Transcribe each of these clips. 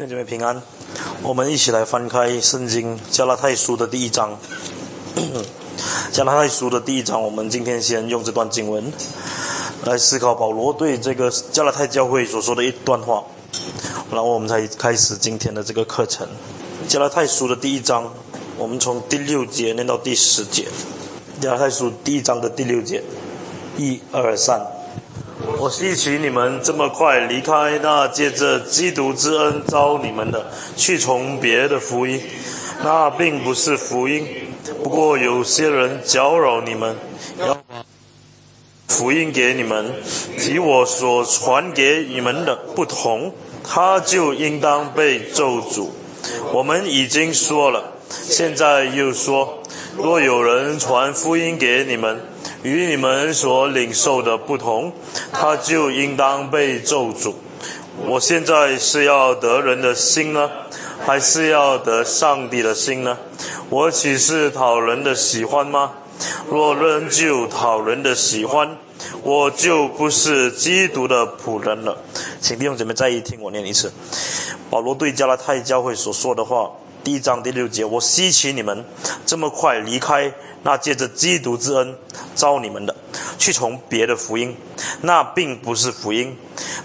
愿姐妹平安，我们一起来翻开圣经加拉太书的第一章。加拉太书的第一章，我们今天先用这段经文来思考保罗对这个加拉太教会所说的一段话，然后我们才开始今天的这个课程。加拉太书的第一章，我们从第六节念到第十节。加拉太书第一章的第六节，一二三。我希奇你们这么快离开那借着基督之恩招你们的，去从别的福音，那并不是福音。不过有些人搅扰你们，要把福音给你们，及我所传给你们的不同，他就应当被咒诅。我们已经说了，现在又说，若有人传福音给你们，与你们所领受的不同，他就应当被咒诅。我现在是要得人的心呢，还是要得上帝的心呢？我岂是讨人的喜欢吗？若仍旧讨人的喜欢，我就不是基督的仆人了。请弟兄姊妹再一听我念一次，保罗对加拉太教会所说的话，第一章第六节：我希奇你们这么快离开。那借着基督之恩招你们的，去从别的福音，那并不是福音。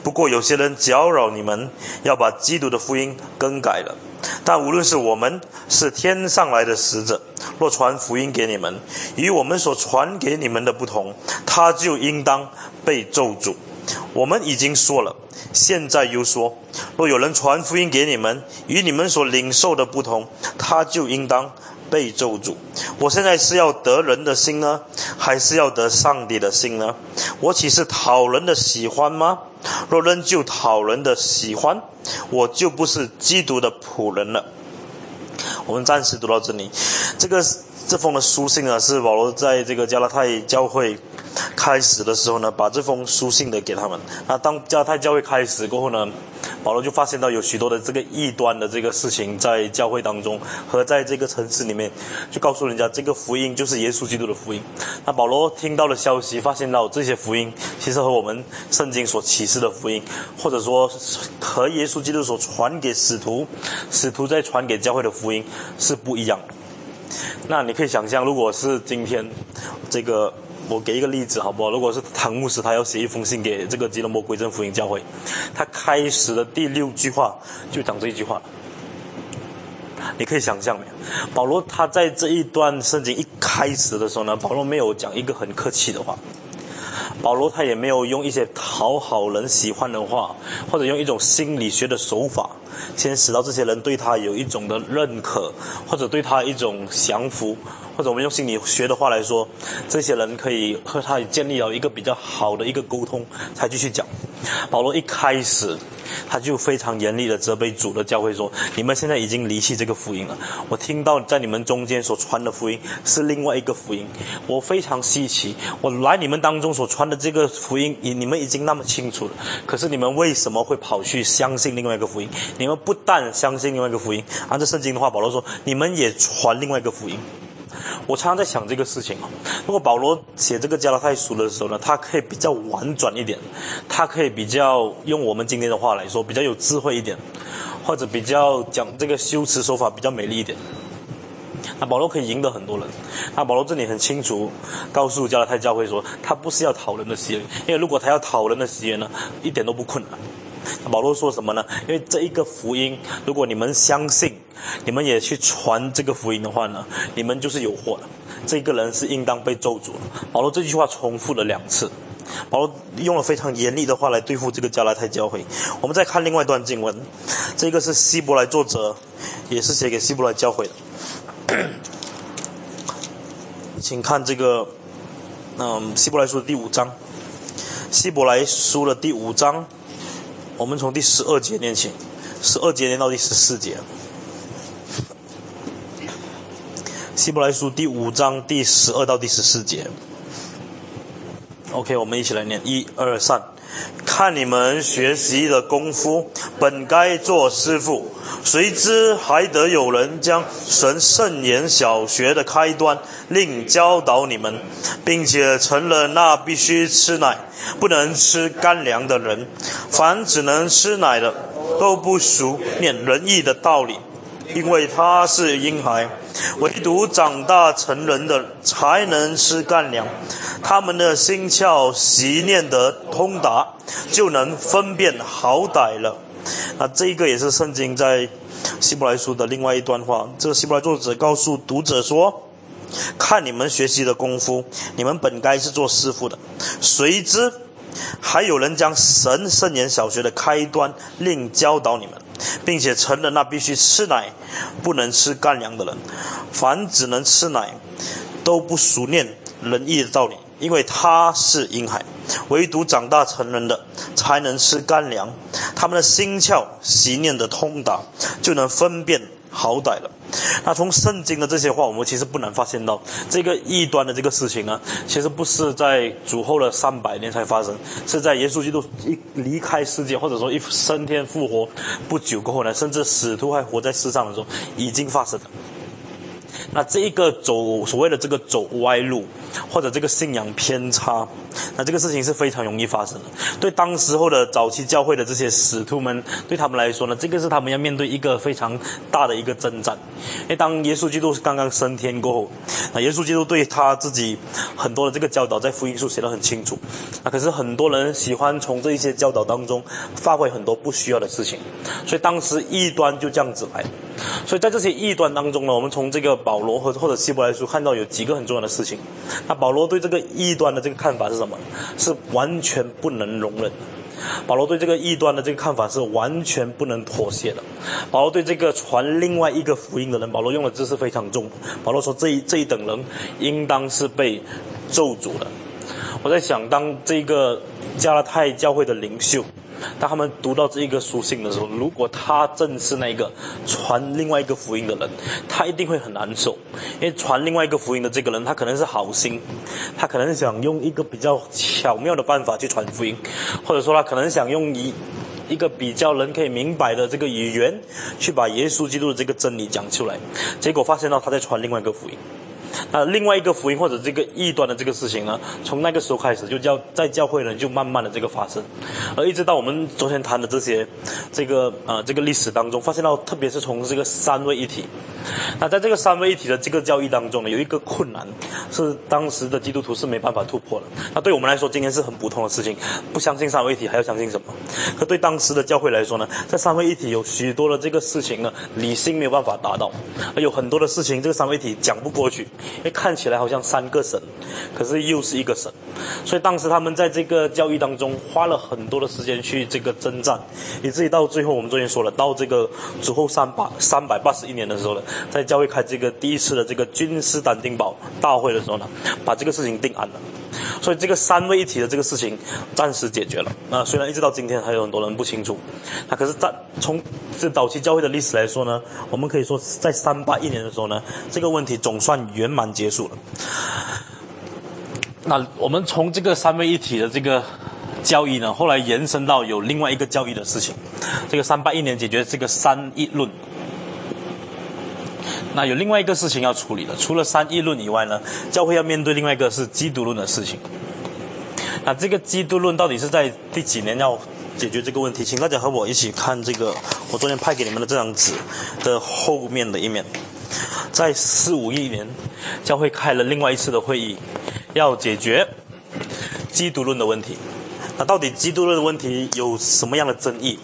不过有些人搅扰你们，要把基督的福音更改了。但无论是我们是天上来的使者，若传福音给你们，与我们所传给你们的不同，他就应当被咒诅。我们已经说了，现在又说，若有人传福音给你们，与你们所领受的不同，他就应当。被咒诅！我现在是要得人的心呢，还是要得上帝的心呢？我岂是讨人的喜欢吗？若仍旧讨人的喜欢，我就不是基督的仆人了。我们暂时读到这里。这个这封的书信呢，是保罗在这个加拉太教会。开始的时候呢，把这封书信的给他们。那当加太教会开始过后呢，保罗就发现到有许多的这个异端的这个事情在教会当中和在这个城市里面，就告诉人家这个福音就是耶稣基督的福音。那保罗听到了消息，发现到这些福音其实和我们圣经所启示的福音，或者说和耶稣基督所传给使徒、使徒在传给教会的福音是不一样。那你可以想象，如果是今天这个。我给一个例子好不好？如果是唐牧师，他要写一封信给这个吉隆坡归正福音教会，他开始的第六句话就讲这一句话。你可以想象没有？保罗他在这一段圣经一开始的时候呢，保罗没有讲一个很客气的话，保罗他也没有用一些讨好人喜欢的话，或者用一种心理学的手法，先使到这些人对他有一种的认可，或者对他一种降服。或者我们用心理学的话来说，这些人可以和他建立了一个比较好的一个沟通，才继续讲。保罗一开始他就非常严厉的责备主的教会说：“你们现在已经离弃这个福音了。我听到在你们中间所传的福音是另外一个福音，我非常稀奇。我来你们当中所传的这个福音，你你们已经那么清楚了，可是你们为什么会跑去相信另外一个福音？你们不但相信另外一个福音，按照圣经的话，保罗说，你们也传另外一个福音。”我常常在想这个事情啊。如果保罗写这个加拉太书的时候呢，他可以比较婉转一点，他可以比较用我们今天的话来说，比较有智慧一点，或者比较讲这个修辞手法比较美丽一点。那保罗可以赢得很多人。那保罗这里很清楚告诉加拉太教会说，他不是要讨人的喜悦，因为如果他要讨人的喜悦呢，一点都不困难。保罗说什么呢？因为这一个福音，如果你们相信，你们也去传这个福音的话呢，你们就是有祸的。这个人是应当被咒诅的。保罗这句话重复了两次，保罗用了非常严厉的话来对付这个加拉太教会。我们再看另外一段经文，这个是希伯来作者，也是写给希伯来教会的，请看这个，嗯，希伯来书的第五章，希伯来书的第五章。我们从第十二节念起，十二节念到第十四节。希伯来书第五章第十二到第十四节。OK，我们一起来念，一二三。看你们学习的功夫，本该做师傅，谁知还得有人将神圣言小学的开端另教导你们，并且成了那必须吃奶。不能吃干粮的人，凡只能吃奶的，都不熟念仁义的道理，因为他是婴孩。唯独长大成人的才能吃干粮，他们的心窍习念得通达，就能分辨好歹了。那这个也是圣经在希伯来书的另外一段话。这个希伯来作者告诉读者说：“看你们学习的功夫，你们本该是做师傅的，谁知还有人将神圣言小学的开端另教导你们。”并且成人那必须吃奶，不能吃干粮的人。凡只能吃奶，都不熟练仁义的道理，因为他是婴孩。唯独长大成人的，才能吃干粮。他们的心窍习念的通达，就能分辨好歹了。那从圣经的这些话，我们其实不难发现到，这个异端的这个事情呢，其实不是在主后的三百年才发生，是在耶稣基督一离开世界，或者说一升天复活不久过后呢，甚至使徒还活在世上的时候，已经发生了。那这一个走所谓的这个走歪路，或者这个信仰偏差，那这个事情是非常容易发生的。对当时候的早期教会的这些使徒们，对他们来说呢，这个是他们要面对一个非常大的一个征战。因为当耶稣基督刚刚升天过后，那耶稣基督对他自己很多的这个教导，在福音书写得很清楚。那可是很多人喜欢从这一些教导当中发挥很多不需要的事情，所以当时异端就这样子来。所以在这些异端当中呢，我们从这个保罗和或者希伯来书看到有几个很重要的事情。那保罗对这个异端的这个看法是什么？是完全不能容忍的。保罗对这个异端的这个看法是完全不能妥协的。保罗对这个传另外一个福音的人，保罗用的字是非常重。保罗说这一这一等人应当是被咒诅的。我在想，当这个加拉太教会的领袖。当他们读到这一个书信的时候，如果他正是那个传另外一个福音的人，他一定会很难受，因为传另外一个福音的这个人，他可能是好心，他可能想用一个比较巧妙的办法去传福音，或者说他可能想用一一个比较人可以明白的这个语言，去把耶稣基督的这个真理讲出来，结果发现到他在传另外一个福音。那另外一个福音或者这个异端的这个事情呢，从那个时候开始就叫在教会呢就慢慢的这个发生，而一直到我们昨天谈的这些，这个呃这个历史当中，发现到特别是从这个三位一体，那在这个三位一体的这个教义当中呢，有一个困难是当时的基督徒是没办法突破的。那对我们来说，今天是很普通的事情，不相信三位一体还要相信什么？可对当时的教会来说呢，在三位一体有许多的这个事情呢，理性没有办法达到，而有很多的事情这个三位一体讲不过去。因为看起来好像三个神，可是又是一个神，所以当时他们在这个教育当中花了很多的时间去这个征战，以至于到最后我们昨天说了，到这个之后三八三百八十一年的时候呢，在教会开这个第一次的这个君士坦丁堡大会的时候呢，把这个事情定案了。所以这个三位一体的这个事情暂时解决了。那虽然一直到今天还有很多人不清楚，那可是，在从这早期教会的历史来说呢，我们可以说在三八一年的时候呢，这个问题总算圆满结束了。那我们从这个三位一体的这个交易呢，后来延伸到有另外一个交易的事情，这个三八一年解决这个三一论。那有另外一个事情要处理的，除了三议论以外呢，教会要面对另外一个是基督论的事情。那这个基督论到底是在第几年要解决这个问题？请大家和我一起看这个我昨天派给你们的这张纸的后面的一面，在四五一年，教会开了另外一次的会议，要解决基督论的问题。那到底基督论的问题有什么样的争议？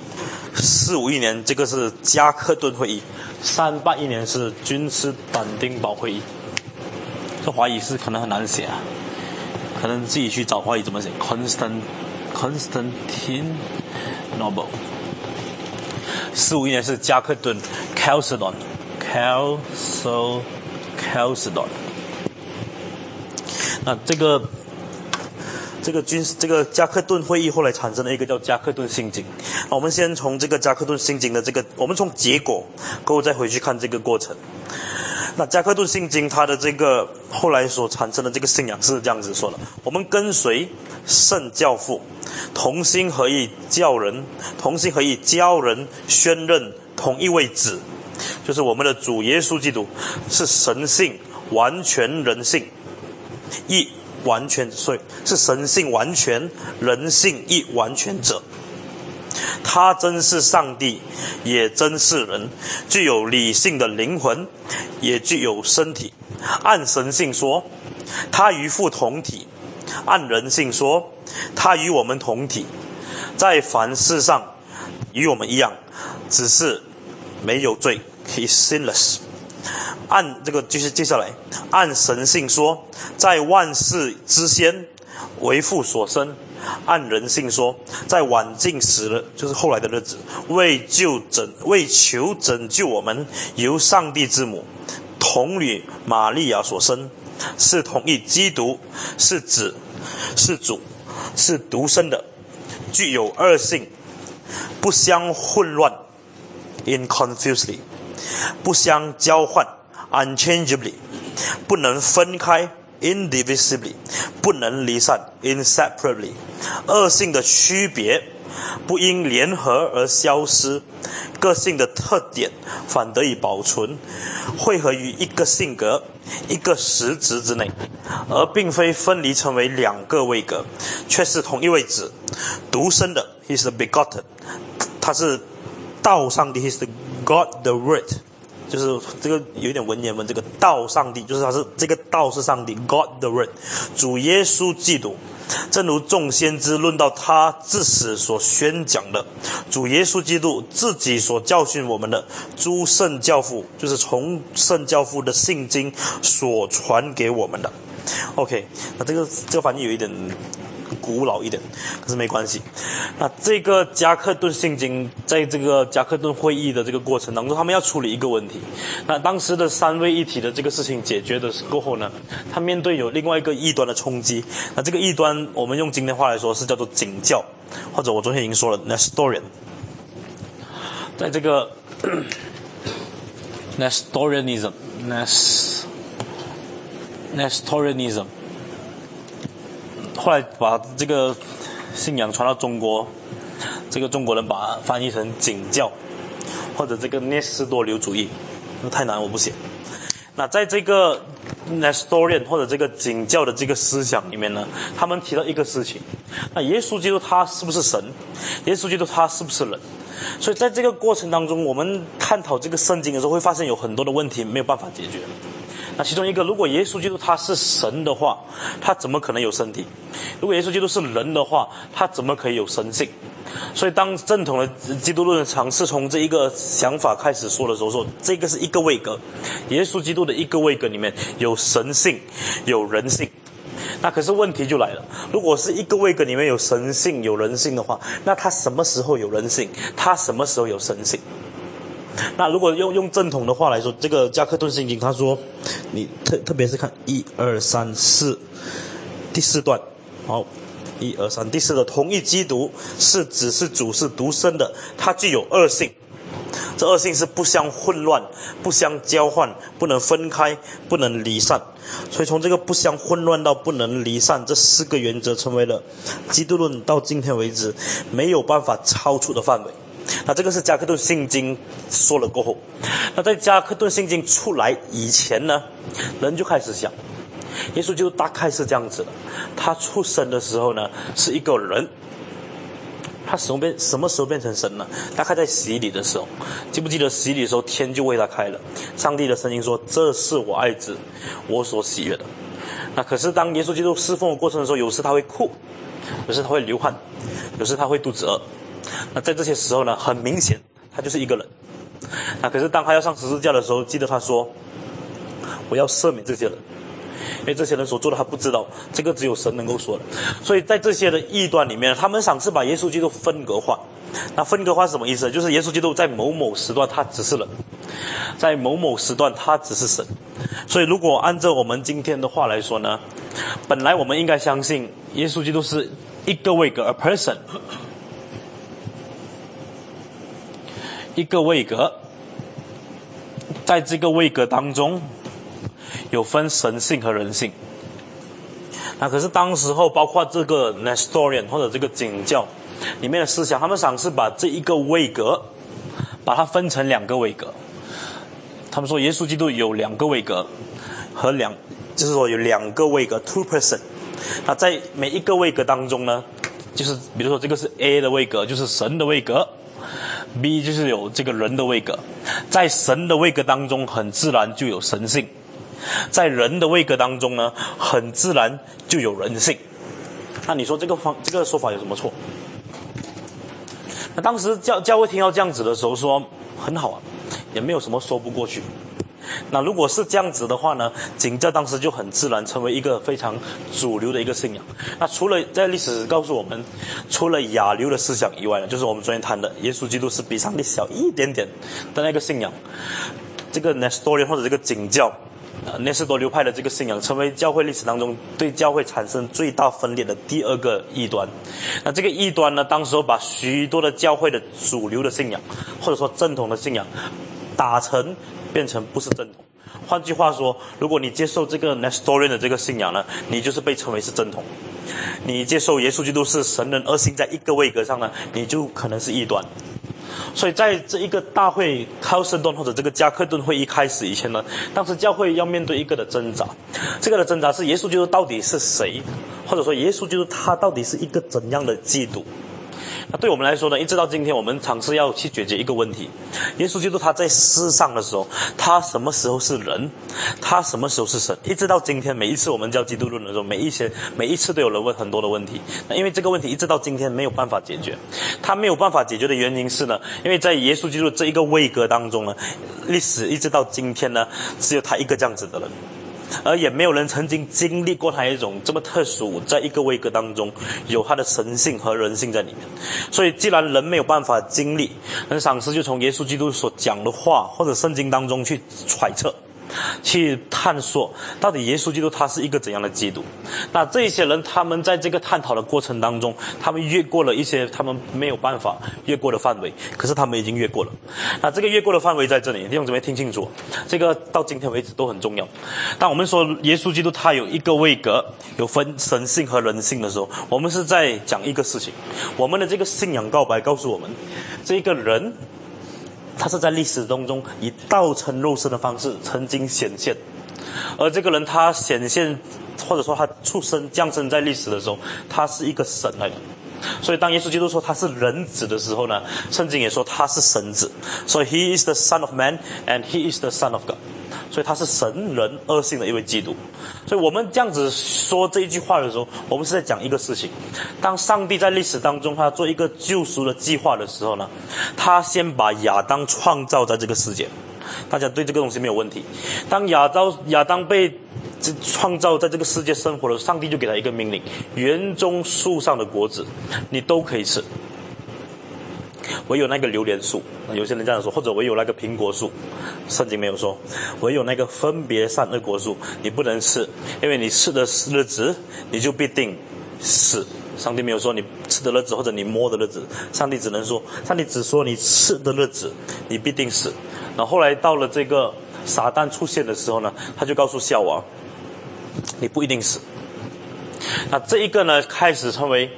四五一年，这个是加克顿会议。三八一年是君士坦丁堡会议，这华语是可能很难写啊，可能自己去找华语怎么写。Constant Constantine Noble。四五一年是加克顿 Calcedon Calso Calcedon，。那这个。这个军这个加克顿会议后来产生了一个叫加克顿心经。我们先从这个加克顿心经的这个，我们从结果过后再回去看这个过程。那加克顿信经它的这个后来所产生的这个信仰是这样子说的：我们跟随圣教父，同心合意教人，同心合意教人宣认同一位子，就是我们的主耶稣基督，是神性完全人性一。完全，所以是神性完全，人性亦完全者。他真是上帝，也真是人，具有理性的灵魂，也具有身体。按神性说，他与父同体；按人性说，他与我们同体，在凡事上与我们一样，只是没有罪。He sinless。按这个就是接下来，按神性说，在万事之先为父所生；按人性说，在晚近时，就是后来的日子，为救拯为求拯救我们，由上帝之母童女玛利亚所生，是同一基督，是子，是主，是独生的，具有二性，不相混乱。（inconfusely） 不相交换。unchangeably，不能分开；indivisibly，不能离散；inseparably，恶性的区别不因联合而消失，个性的特点反得以保存，汇合于一个性格、一个实质之内，而并非分离成为两个位格，却是同一位置，独生的，He is the begotten，他是道上帝，He is the God the Word。就是这个有一点文言文，这个道上帝就是他是这个道是上帝，God the Word，主耶稣基督，正如众先知论到他自死所宣讲的，主耶稣基督自己所教训我们的诸圣教父，就是从圣教父的圣经所传给我们的。OK，那这个这个翻译有一点。古老一点，可是没关系。那这个加克顿圣经在这个加克顿会议的这个过程当中，他们要处理一个问题。那当时的三位一体的这个事情解决的过后呢，他面对有另外一个异端的冲击。那这个异端，我们用今天话来说是叫做景教，或者我昨天已经说了，Nestorian。在这个 Nestorianism，Nes，Nestorianism。后来把这个信仰传到中国，这个中国人把翻译成景教，或者这个聂斯多流主义，那太难我不写。那在这个 Nestorian 或者这个景教的这个思想里面呢，他们提到一个事情：那耶稣基督他是不是神？耶稣基督他是不是人？所以在这个过程当中，我们探讨这个圣经的时候，会发现有很多的问题没有办法解决。那其中一个，如果耶稣基督他是神的话，他怎么可能有身体？如果耶稣基督是人的话，他怎么可以有神性？所以，当正统的基督论尝试从这一个想法开始说的时候，说这个是一个位格，耶稣基督的一个位格里面有神性，有人性。那可是问题就来了，如果是一个位格里面有神性、有人性的话，那他什么时候有人性？他什么时候有神性？那如果用用正统的话来说，这个加克顿圣经他说，你特特别是看一二三四第四段，好，一二三第四的同一基督是只是主是独生的，它具有二性，这二性是不相混乱、不相交换、不能分开、不能离散，所以从这个不相混乱到不能离散这四个原则，成为了基督论到今天为止没有办法超出的范围。那这个是加克顿圣经说了过后，那在加克顿圣经出来以前呢，人就开始想，耶稣就大概是这样子的，他出生的时候呢是一个人，他什么变什么时候变成神呢？大概在洗礼的时候，记不记得洗礼的时候天就为他开了，上帝的声音说：“这是我爱子，我所喜悦的。”那可是当耶稣基督侍奉的过程的时候，有时他会哭，有时他会流汗，有时他会肚子饿。那在这些时候呢，很明显他就是一个人。那可是当他要上十字架的时候，记得他说：“我要赦免这些人，因为这些人所做的他不知道，这个只有神能够说的。”所以在这些的异端里面，他们尝试把耶稣基督分隔化。那分隔化是什么意思？就是耶稣基督在某某时段他只是人，在某某时段他只是神。所以如果按照我们今天的话来说呢，本来我们应该相信耶稣基督是一个位格，a person。一个位格，在这个位格当中，有分神性和人性。那可是当时候，包括这个 Nestorian 或者这个景教里面的思想，他们尝试把这一个位格，把它分成两个位格。他们说，耶稣基督有两个位格，和两，就是说有两个位格，two person。那在每一个位格当中呢，就是比如说这个是 A 的位格，就是神的位格；B 就是有这个人的位格。在神的位格当中，很自然就有神性；在人的位格当中呢，很自然就有人性。那你说这个方这个说法有什么错？那当时教教会听到这样子的时候，说很好啊，也没有什么说不过去。那如果是这样子的话呢，景教当时就很自然成为一个非常主流的一个信仰。那除了在历史告诉我们，除了亚流的思想以外呢，就是我们昨天谈的耶稣基督是比上帝小一点点的那个信仰，这个 Nestorian 或者这个景教。呃，内斯多流派的这个信仰，成为教会历史当中对教会产生最大分裂的第二个异端。那这个异端呢，当时候把许多的教会的主流的信仰，或者说正统的信仰，打成变成不是正统。换句话说，如果你接受这个 Nestorian 的这个信仰呢，你就是被称为是正统；你接受耶稣基督是神人二性在一个位格上呢，你就可能是异端。所以在这一个大会考森顿或者这个加克顿会议开始以前呢，当时教会要面对一个的挣扎，这个的挣扎是耶稣基督到底是谁，或者说耶稣基督他到底是一个怎样的基督？那对我们来说呢，一直到今天，我们尝试要去解决一个问题：耶稣基督他在世上的时候，他什么时候是人？他什么时候是神？一直到今天，每一次我们教基督论的时候，每一些每一次都有人问很多的问题。那因为这个问题一直到今天没有办法解决，他没有办法解决的原因是呢，因为在耶稣基督这一个位格当中呢，历史一直到今天呢，只有他一个这样子的人。而也没有人曾经经历过他一种这么特殊，在一个位格当中有他的神性和人性在里面。所以，既然人没有办法经历，那赏识就从耶稣基督所讲的话或者圣经当中去揣测。去探索到底耶稣基督他是一个怎样的基督？那这些人他们在这个探讨的过程当中，他们越过了一些他们没有办法越过的范围，可是他们已经越过了。那这个越过的范围在这里，弟兄姊妹听清楚，这个到今天为止都很重要。当我们说耶稣基督他有一个位格，有分神性和人性的时候，我们是在讲一个事情。我们的这个信仰告白告诉我们，这个人。他是在历史当中以道成肉身的方式曾经显现，而这个人他显现，或者说他出生降生在历史的时候，他是一个神来的。所以当耶稣基督说他是人子的时候呢，圣经也说他是神子。所以 He is the Son of Man and He is the Son of God。所以他是神人恶性的一位基督，所以我们这样子说这一句话的时候，我们是在讲一个事情：当上帝在历史当中他做一个救赎的计划的时候呢，他先把亚当创造在这个世界。大家对这个东西没有问题。当亚当亚当被创造在这个世界生活了，上帝就给他一个命令：园中树上的果子，你都可以吃。唯有那个榴莲树，有些人这样说，或者唯有那个苹果树，圣经没有说，唯有那个分别善恶果树，你不能吃，因为你吃的日子，你就必定死。上帝没有说你吃的日子或者你摸的日子，上帝只能说，上帝只说你吃的日子，你必定死。然后后来到了这个撒旦出现的时候呢，他就告诉夏娃，你不一定死。那这一个呢，开始成为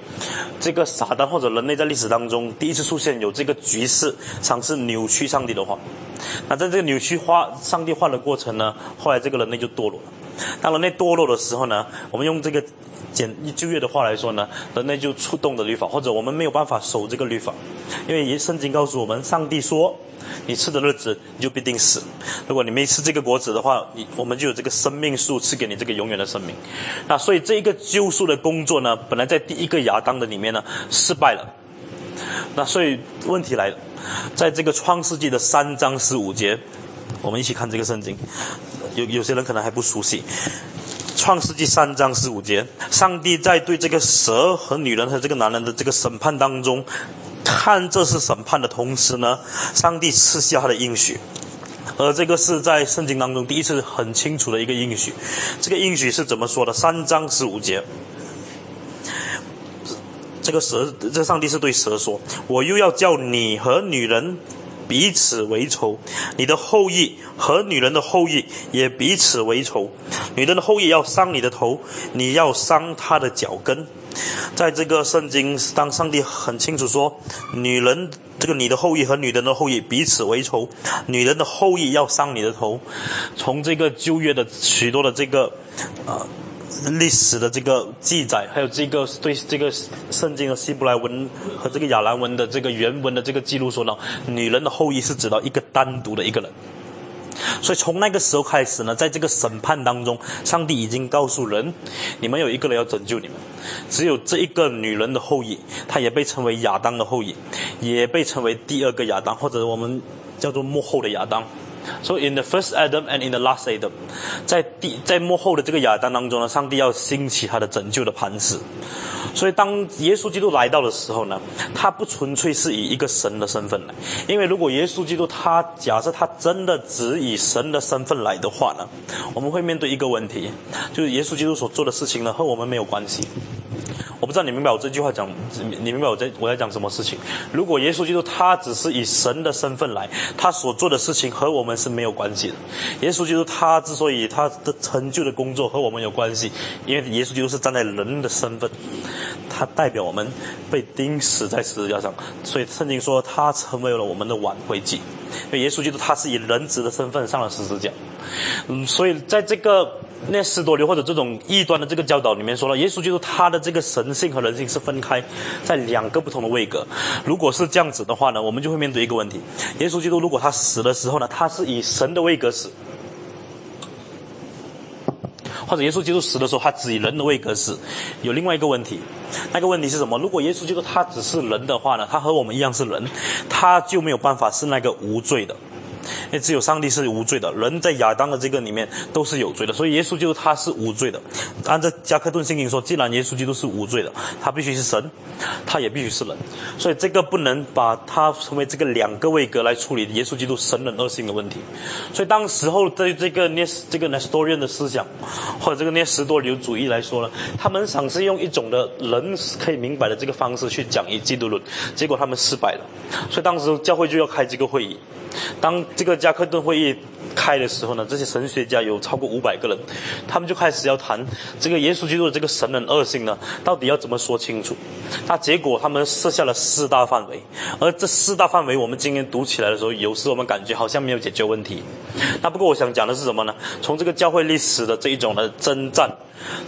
这个撒旦或者人类在历史当中第一次出现有这个局势，尝试扭曲上帝的话。那在这个扭曲化上帝化的过程呢，后来这个人类就堕落了。当人类堕落的时候呢，我们用这个。简旧约的话来说呢，人类就触动的律法，或者我们没有办法守这个律法，因为圣经告诉我们，上帝说，你吃的日子你就必定死。如果你没吃这个果子的话，你我们就有这个生命树赐给你这个永远的生命。那所以这一个救赎的工作呢，本来在第一个亚当的里面呢失败了。那所以问题来了，在这个创世纪的三章十五节，我们一起看这个圣经，有有些人可能还不熟悉。创世纪三章十五节，上帝在对这个蛇和女人和这个男人的这个审判当中，看这是审判的同时呢，上帝赐下他的应许，而这个是在圣经当中第一次很清楚的一个应许。这个应许是怎么说的？三章十五节，这个蛇，这上帝是对蛇说：“我又要叫你和女人。”彼此为仇，你的后裔和女人的后裔也彼此为仇。女人的后裔要伤你的头，你要伤她的脚跟。在这个圣经，当上帝很清楚说，女人这个你的后裔和女人的后裔彼此为仇，女人的后裔要伤你的头。从这个旧约的许多的这个，呃。历史的这个记载，还有这个对这个圣经的希伯来文和这个亚兰文的这个原文的这个记录说呢，女人的后裔是指到一个单独的一个人。所以从那个时候开始呢，在这个审判当中，上帝已经告诉人，你们有一个人要拯救你们，只有这一个女人的后裔，她也被称为亚当的后裔，也被称为第二个亚当，或者我们叫做幕后的亚当。So in the first Adam and in the last Adam，在第在幕后的这个亚当当中呢，上帝要兴起他的拯救的磐石。所以当耶稣基督来到的时候呢，他不纯粹是以一个神的身份来，因为如果耶稣基督他假设他真的只以神的身份来的话呢，我们会面对一个问题，就是耶稣基督所做的事情呢和我们没有关系。我不知道你明白我这句话讲，你明白我在我在讲什么事情？如果耶稣基督他只是以神的身份来，他所做的事情和我们是没有关系的。耶稣基督他之所以他的成就的工作和我们有关系，因为耶稣基督是站在人的身份，他代表我们被钉死在十字架上，所以圣经说他成为了我们的挽回祭。因为耶稣基督他是以人子的身份上了十字架，嗯，所以在这个。那斯多流或者这种异端的这个教导里面说了，耶稣基督他的这个神性和人性是分开在两个不同的位格。如果是这样子的话呢，我们就会面对一个问题：耶稣基督如果他死的时候呢，他是以神的位格死；或者耶稣基督死的时候，他只以人的位格死。有另外一个问题，那个问题是什么？如果耶稣基督他只是人的话呢，他和我们一样是人，他就没有办法是那个无罪的。因为只有上帝是无罪的，人在亚当的这个里面都是有罪的，所以耶稣基督他是无罪的。按照加克顿圣经说，既然耶稣基督是无罪的，他必须是神，他也必须是人，所以这个不能把他成为这个两个位格来处理耶稣基督神人二性的问题。所以当时候对这个涅这个 Nestorian 的思想，或者这个涅斯多流主义来说呢，他们尝试用一种的人可以明白的这个方式去讲一基督论，结果他们失败了。所以当时教会就要开这个会议。当这个加克顿会议开的时候呢，这些神学家有超过五百个人，他们就开始要谈这个耶稣基督的这个神人二性呢，到底要怎么说清楚？那结果他们设下了四大范围，而这四大范围我们今天读起来的时候，有时我们感觉好像没有解决问题。那不过我想讲的是什么呢？从这个教会历史的这一种的征战。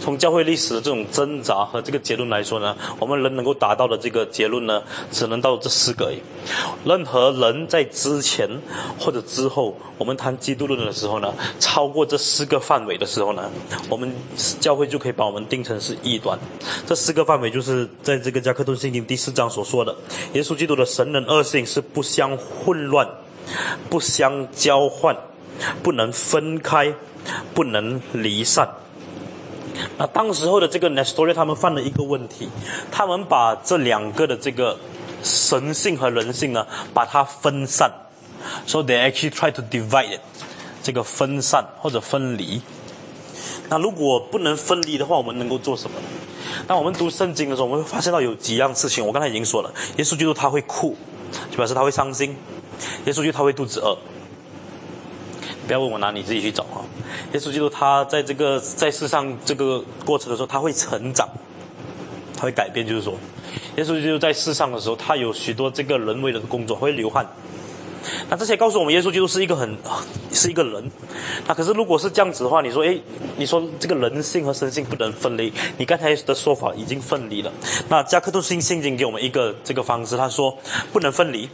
从教会历史的这种挣扎和这个结论来说呢，我们人能够达到的这个结论呢，只能到这四个。任何人在之前或者之后，我们谈基督论的时候呢，超过这四个范围的时候呢，我们教会就可以把我们定成是异端。这四个范围就是在这个加克顿圣经第四章所说的，耶稣基督的神人二性是不相混乱、不相交换、不能分开、不能离散。那当时候的这个 Nestoria 他们犯了一个问题，他们把这两个的这个神性和人性呢，把它分散，so they actually try to divide it，这个分散或者分离。那如果不能分离的话，我们能够做什么？那我们读圣经的时候，我们会发现到有几样事情。我刚才已经说了，耶稣基督他会哭，就表示他会伤心；耶稣基督他会肚子饿。不要问我哪你，自己去找啊。耶稣基督他在这个在世上这个过程的时候，他会成长，他会改变。就是说，耶稣基督在世上的时候，他有许多这个人为的工作，会流汗。那这些告诉我们，耶稣基督是一个很是一个人。那可是如果是这样子的话，你说，诶，你说这个人性和神性不能分离，你刚才的说法已经分离了。那加克多信圣经给我们一个这个方式，他说不能分离，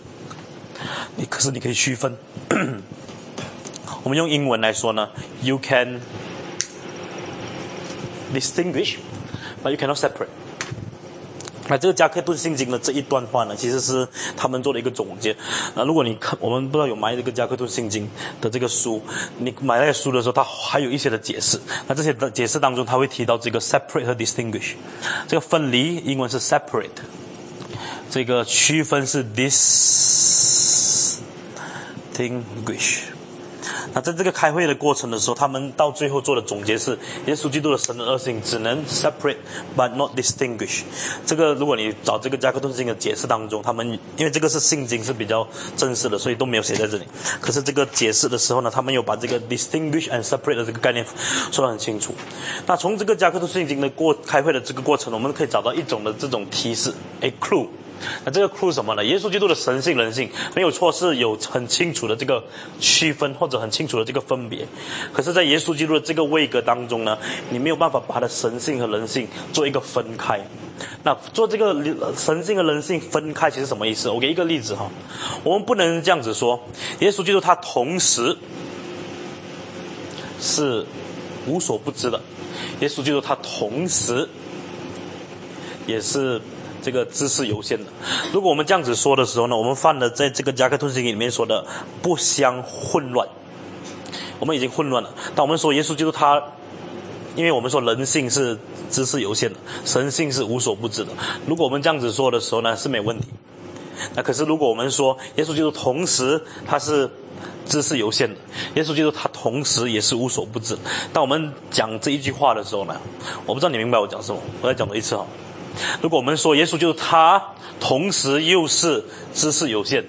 你可是你可以区分。我们用英文来说呢，you can distinguish, but you cannot separate。那这个加克顿圣经的这一段话呢，其实是他们做的一个总结。那如果你看，我们不知道有买这个加克顿圣经的这个书，你买那个书的时候，它还有一些的解释。那这些的解释当中，他会提到这个 separate 和 distinguish。这个分离，英文是 separate，这个区分是 distinguish。那在这个开会的过程的时候，他们到最后做的总结是：耶稣基督的神的二性只能 separate but not distinguish。这个如果你找这个加克顿圣经的解释当中，他们因为这个是圣经是比较正式的，所以都没有写在这里。可是这个解释的时候呢，他们有把这个 distinguish and separate 的这个概念说得很清楚。那从这个加克顿圣经的过开会的这个过程，我们可以找到一种的这种提示，a clue。那这个酷什么呢？耶稣基督的神性人性没有错，是有很清楚的这个区分或者很清楚的这个分别。可是，在耶稣基督的这个位格当中呢，你没有办法把他的神性和人性做一个分开。那做这个神性和人性分开，其实什么意思？我给一个例子哈，我们不能这样子说，耶稣基督他同时是无所不知的，耶稣基督他同时也是这个知识有限的。如果我们这样子说的时候呢，我们犯了在这个加克顿信里面说的不相混乱，我们已经混乱了。但我们说耶稣基督他，因为我们说人性是。知识有限的，神性是无所不知的。如果我们这样子说的时候呢，是没问题。那可是如果我们说耶稣基督同时他是知识有限的，耶稣基督他同时也是无所不知。当我们讲这一句话的时候呢，我不知道你明白我讲什么，我再讲多一次哈。如果我们说耶稣就是他，同时又是知识有限，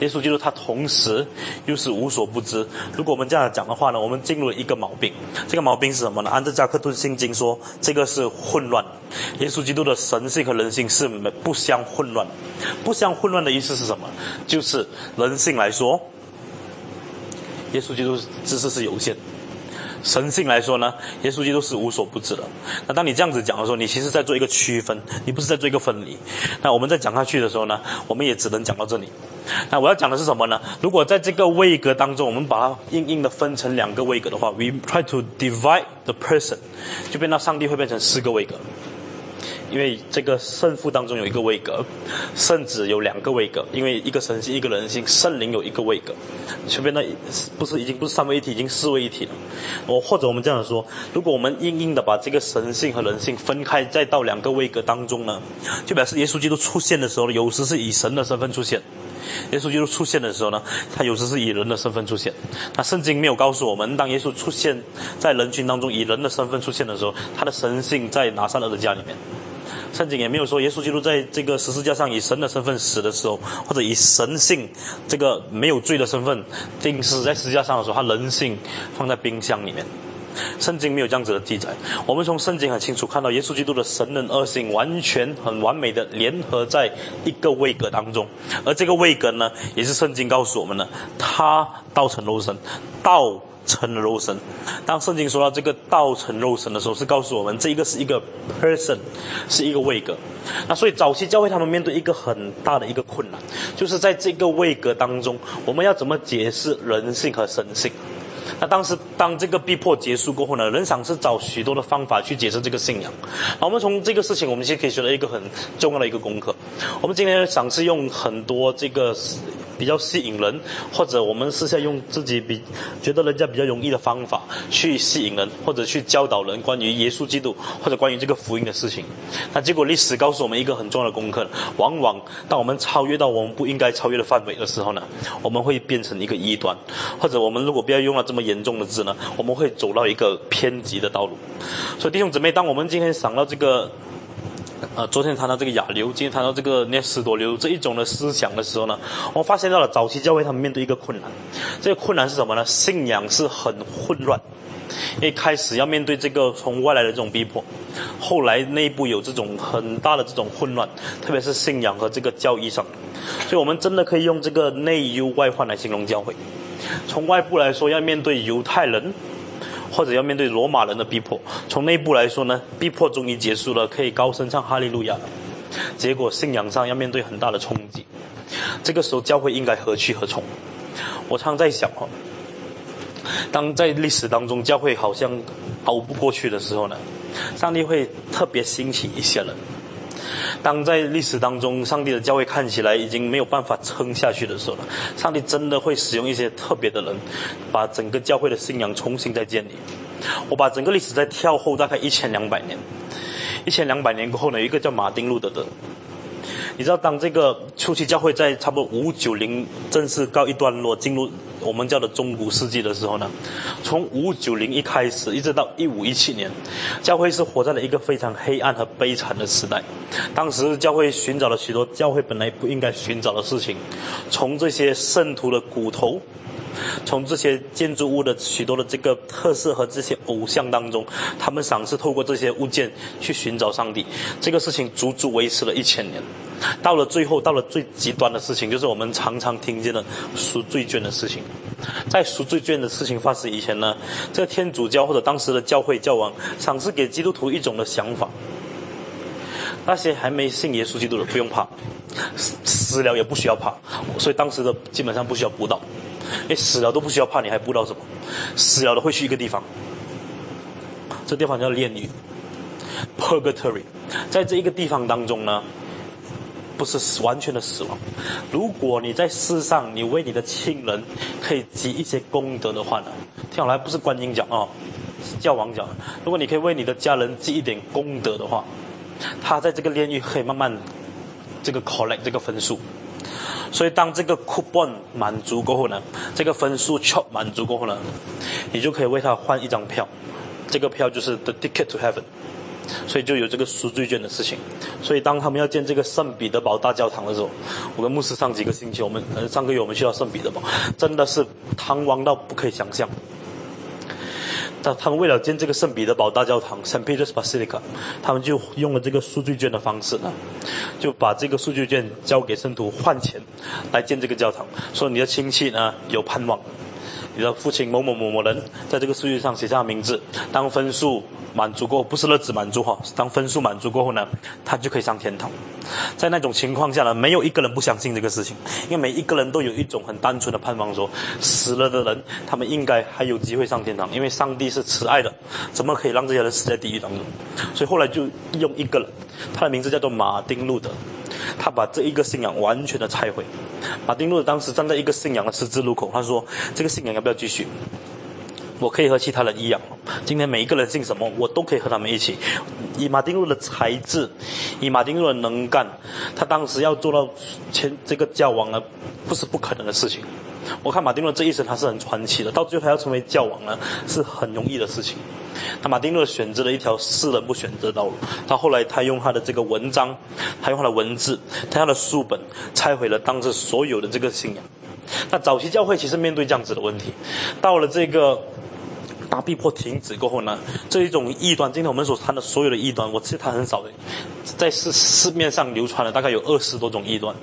耶稣就是他，同时又是无所不知。如果我们这样讲的话呢，我们进入了一个毛病。这个毛病是什么呢？按照加克顿圣经说，这个是混乱。耶稣基督的神性和人性是不相混乱。不相混乱的意思是什么？就是人性来说，耶稣基督知识是有限。神性来说呢，耶稣基督是无所不知的。那当你这样子讲的时候，你其实在做一个区分，你不是在做一个分离。那我们在讲下去的时候呢，我们也只能讲到这里。那我要讲的是什么呢？如果在这个位格当中，我们把它硬硬的分成两个位格的话，we try to divide the person，就变到上帝会变成四个位格。因为这个圣父当中有一个位格，圣子有两个位格，因为一个神性一个人性，圣灵有一个位格，前面那不是已经不是三位一体，已经四位一体了。我或者我们这样说，如果我们硬硬的把这个神性和人性分开，再到两个位格当中呢，就表示耶稣基督出现的时候，有时是以神的身份出现；耶稣基督出现的时候呢，他有时是以人的身份出现。那圣经没有告诉我们，当耶稣出现在人群当中以人的身份出现的时候，他的神性在拿撒勒的家里面。圣经也没有说耶稣基督在这个十字架上以神的身份死的时候，或者以神性这个没有罪的身份钉死在十字架上的时候，他人性放在冰箱里面。圣经没有这样子的记载。我们从圣经很清楚看到，耶稣基督的神人二性完全很完美的联合在一个位格当中，而这个位格呢，也是圣经告诉我们的，他道成肉身，道。成了肉身。当圣经说到这个道成肉身的时候，是告诉我们这一个是一个 person，是一个位格。那所以早期教会他们面对一个很大的一个困难，就是在这个位格当中，我们要怎么解释人性和神性？那当时当这个逼迫结束过后呢，人想是找许多的方法去解释这个信仰。那我们从这个事情，我们其实可以学到一个很重要的一个功课。我们今天想是用很多这个。比较吸引人，或者我们私下用自己比觉得人家比较容易的方法去吸引人，或者去教导人关于耶稣基督或者关于这个福音的事情。那结果历史告诉我们一个很重要的功课：往往当我们超越到我们不应该超越的范围的时候呢，我们会变成一个异端，或者我们如果不要用了这么严重的字呢，我们会走到一个偏激的道路。所以弟兄姊妹，当我们今天想到这个。呃，昨天谈到这个亚流，今天谈到这个涅斯多流这一种的思想的时候呢，我发现到了早期教会他们面对一个困难，这个困难是什么呢？信仰是很混乱，一开始要面对这个从外来的这种逼迫，后来内部有这种很大的这种混乱，特别是信仰和这个教义上，所以我们真的可以用这个内忧外患来形容教会。从外部来说，要面对犹太人。或者要面对罗马人的逼迫，从内部来说呢，逼迫终于结束了，可以高声唱哈利路亚了。结果信仰上要面对很大的冲击，这个时候教会应该何去何从？我常在想哦，当在历史当中教会好像熬不过去的时候呢，上帝会特别兴起一些人。当在历史当中，上帝的教会看起来已经没有办法撑下去的时候了，上帝真的会使用一些特别的人，把整个教会的信仰重新再建立。我把整个历史再跳后大概一千两百年，一千两百年过后呢，一个叫马丁路德的。你知道，当这个初期教会在差不多五九零正式告一段落，进入我们叫的中古世纪的时候呢，从五九零一开始，一直到一五一七年，教会是活在了一个非常黑暗和悲惨的时代。当时教会寻找了许多教会本来不应该寻找的事情，从这些圣徒的骨头。从这些建筑物的许多的这个特色和这些偶像当中，他们尝试透过这些物件去寻找上帝。这个事情足足维持了一千年。到了最后，到了最极端的事情，就是我们常常听见的赎罪券的事情。在赎罪券的事情发生以前呢，这个天主教或者当时的教会教王，尝试给基督徒一种的想法：那些还没信耶稣基督的不用怕，死死了也不需要怕。所以当时的基本上不需要补道，你死了都不需要怕，你还不知道什么？死了的会去一个地方，这地方叫炼狱 （Purgatory）。在这一个地方当中呢。不是完全的死亡。如果你在世上，你为你的亲人可以积一些功德的话呢？听好来不是观音讲哦，是教王讲。如果你可以为你的家人积一点功德的话，他在这个炼狱可以慢慢这个 collect 这个分数。所以当这个 coupon 满足过后呢，这个分数 chop 满足过后呢，你就可以为他换一张票。这个票就是 the ticket to heaven。所以就有这个赎罪券的事情。所以当他们要建这个圣彼得堡大教堂的时候，我跟牧师上几个星期，我们呃上个月我们去到圣彼得堡，真的是堂皇到不可以想象。但他们为了建这个圣彼得堡大教堂 （Saint Peter's Basilica），他们就用了这个数据卷的方式呢，就把这个数据卷交给圣徒换钱来建这个教堂，说你的亲戚呢有盼望。你的父亲某某某某人在这个数据上写下名字，当分数满足过，不是日子满足哈，当分数满足过后呢，他就可以上天堂。在那种情况下呢，没有一个人不相信这个事情，因为每一个人都有一种很单纯的盼望，说死了的人，他们应该还有机会上天堂，因为上帝是慈爱的，怎么可以让这些人死在地狱当中？所以后来就用一个人，他的名字叫做马丁路德。他把这一个信仰完全的拆毁。马丁路德当时站在一个信仰的十字路口，他说：“这个信仰要不要继续？我可以和其他人一样，今天每一个人信什么，我都可以和他们一起。以马丁路的才智，以马丁路的能干，他当时要做到前这个教王呢，不是不可能的事情。我看马丁路这一生他是很传奇的，到最后他要成为教王呢，是很容易的事情。”那马丁路选择了一条世人不选择的道路。他后来，他用他的这个文章，他用他的文字，他用他的书本，拆毁了当时所有的这个信仰。那早期教会其实面对这样子的问题，到了这个大逼迫停止过后呢，这一种异端，今天我们所谈的所有的异端，我其实谈很少的，在市市面上流传了大概有二十多种异端。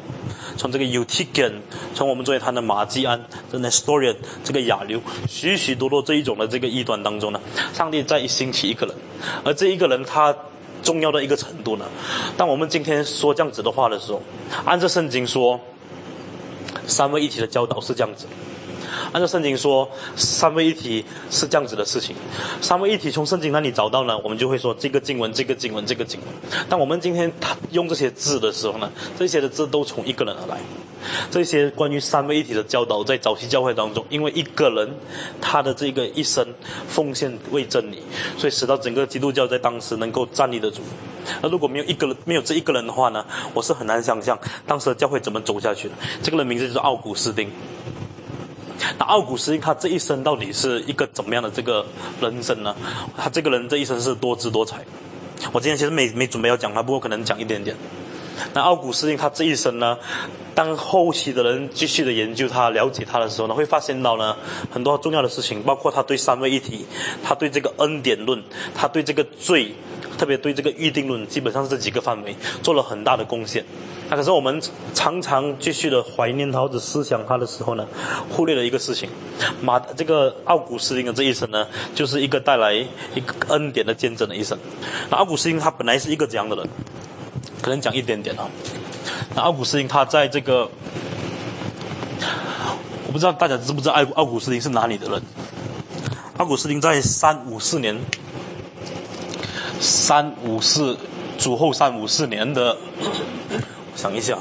从这个 Utigan，从我们昨天谈的马基安、这 Nestorian，这个亚流，许许多多这一种的这个异端当中呢，上帝在兴起一个人，而这一个人他重要的一个程度呢，当我们今天说这样子的话的时候，按照圣经说，三位一体的教导是这样子。按照圣经说，三位一体是这样子的事情。三位一体从圣经那里找到呢，我们就会说这个经文、这个经文、这个经文。但我们今天他用这些字的时候呢，这些的字都从一个人而来。这些关于三位一体的教导，在早期教会当中，因为一个人他的这个一生奉献为真理，所以使到整个基督教在当时能够站立得住。那如果没有一个人，没有这一个人的话呢，我是很难想象当时的教会怎么走下去的。这个人名字就是奥古斯丁。那奥古斯丁他这一生到底是一个怎么样的这个人生呢？他这个人这一生是多姿多彩。我今天其实没没准备要讲他，不过可能讲一点点。那奥古斯丁他这一生呢，当后期的人继续的研究他、了解他的时候呢，会发现到呢很多重要的事情，包括他对三位一体，他对这个恩典论，他对这个罪。特别对这个预定论，基本上是这几个范围做了很大的贡献。那可是我们常常继续的怀念他或者思想他的时候呢，忽略了一个事情：马这个奥古斯丁的这一生呢，就是一个带来一个恩典的见证的一生。那奥古斯丁他本来是一个怎样的人？可能讲一点点啊。那奥古斯丁他在这个，我不知道大家知不知道奥奥古斯丁是哪里的人？奥古斯丁在三五四年。三五四，主后三五四年的，想一下，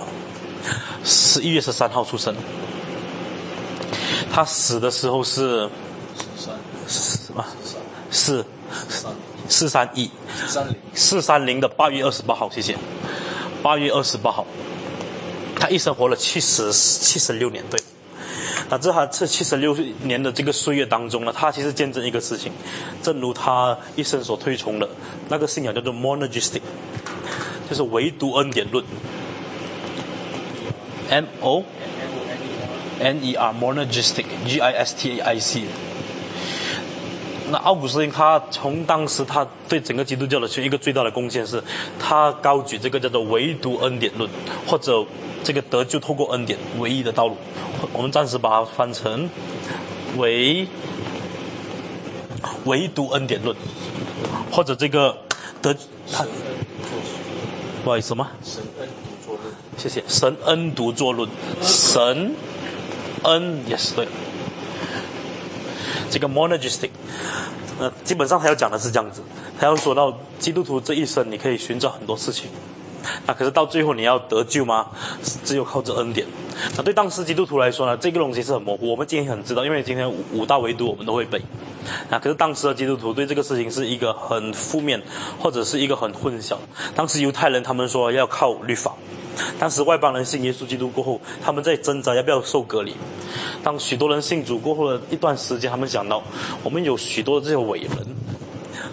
十一月十三号出生。他死的时候是什么？四四三一四三零的八月二十八号，谢谢。八月二十八号，他一生活了七十七十六年，对。那这他这七十六年的这个岁月当中呢，他其实见证一个事情，正如他一生所推崇的那个信仰叫做 monergistic，就是唯独恩典论。M O N E R monergistic G I S T A I C。那奥古斯丁他从当时他对整个基督教的其一个最大的贡献是，他高举这个叫做唯独恩典论，或者这个得救透过恩典唯一的道路。我们暂时把它翻成唯唯独恩典论，或者这个得他不好意思吗？神恩谢谢神恩独作论，神恩也是对。这个 monogistic，呃，基本上他要讲的是这样子，他要说到基督徒这一生你可以寻找很多事情，那可是到最后你要得救吗？只有靠着恩典。那对当时基督徒来说呢，这个东西是很模糊。我们今天很知道，因为今天五大维度我们都会背。啊，可是当时的基督徒对这个事情是一个很负面，或者是一个很混淆。当时犹太人他们说要靠律法。当时外邦人信耶稣基督过后，他们在挣扎要不要受隔离。当许多人信主过后的一段时间，他们想到，我们有许多的这些伟人，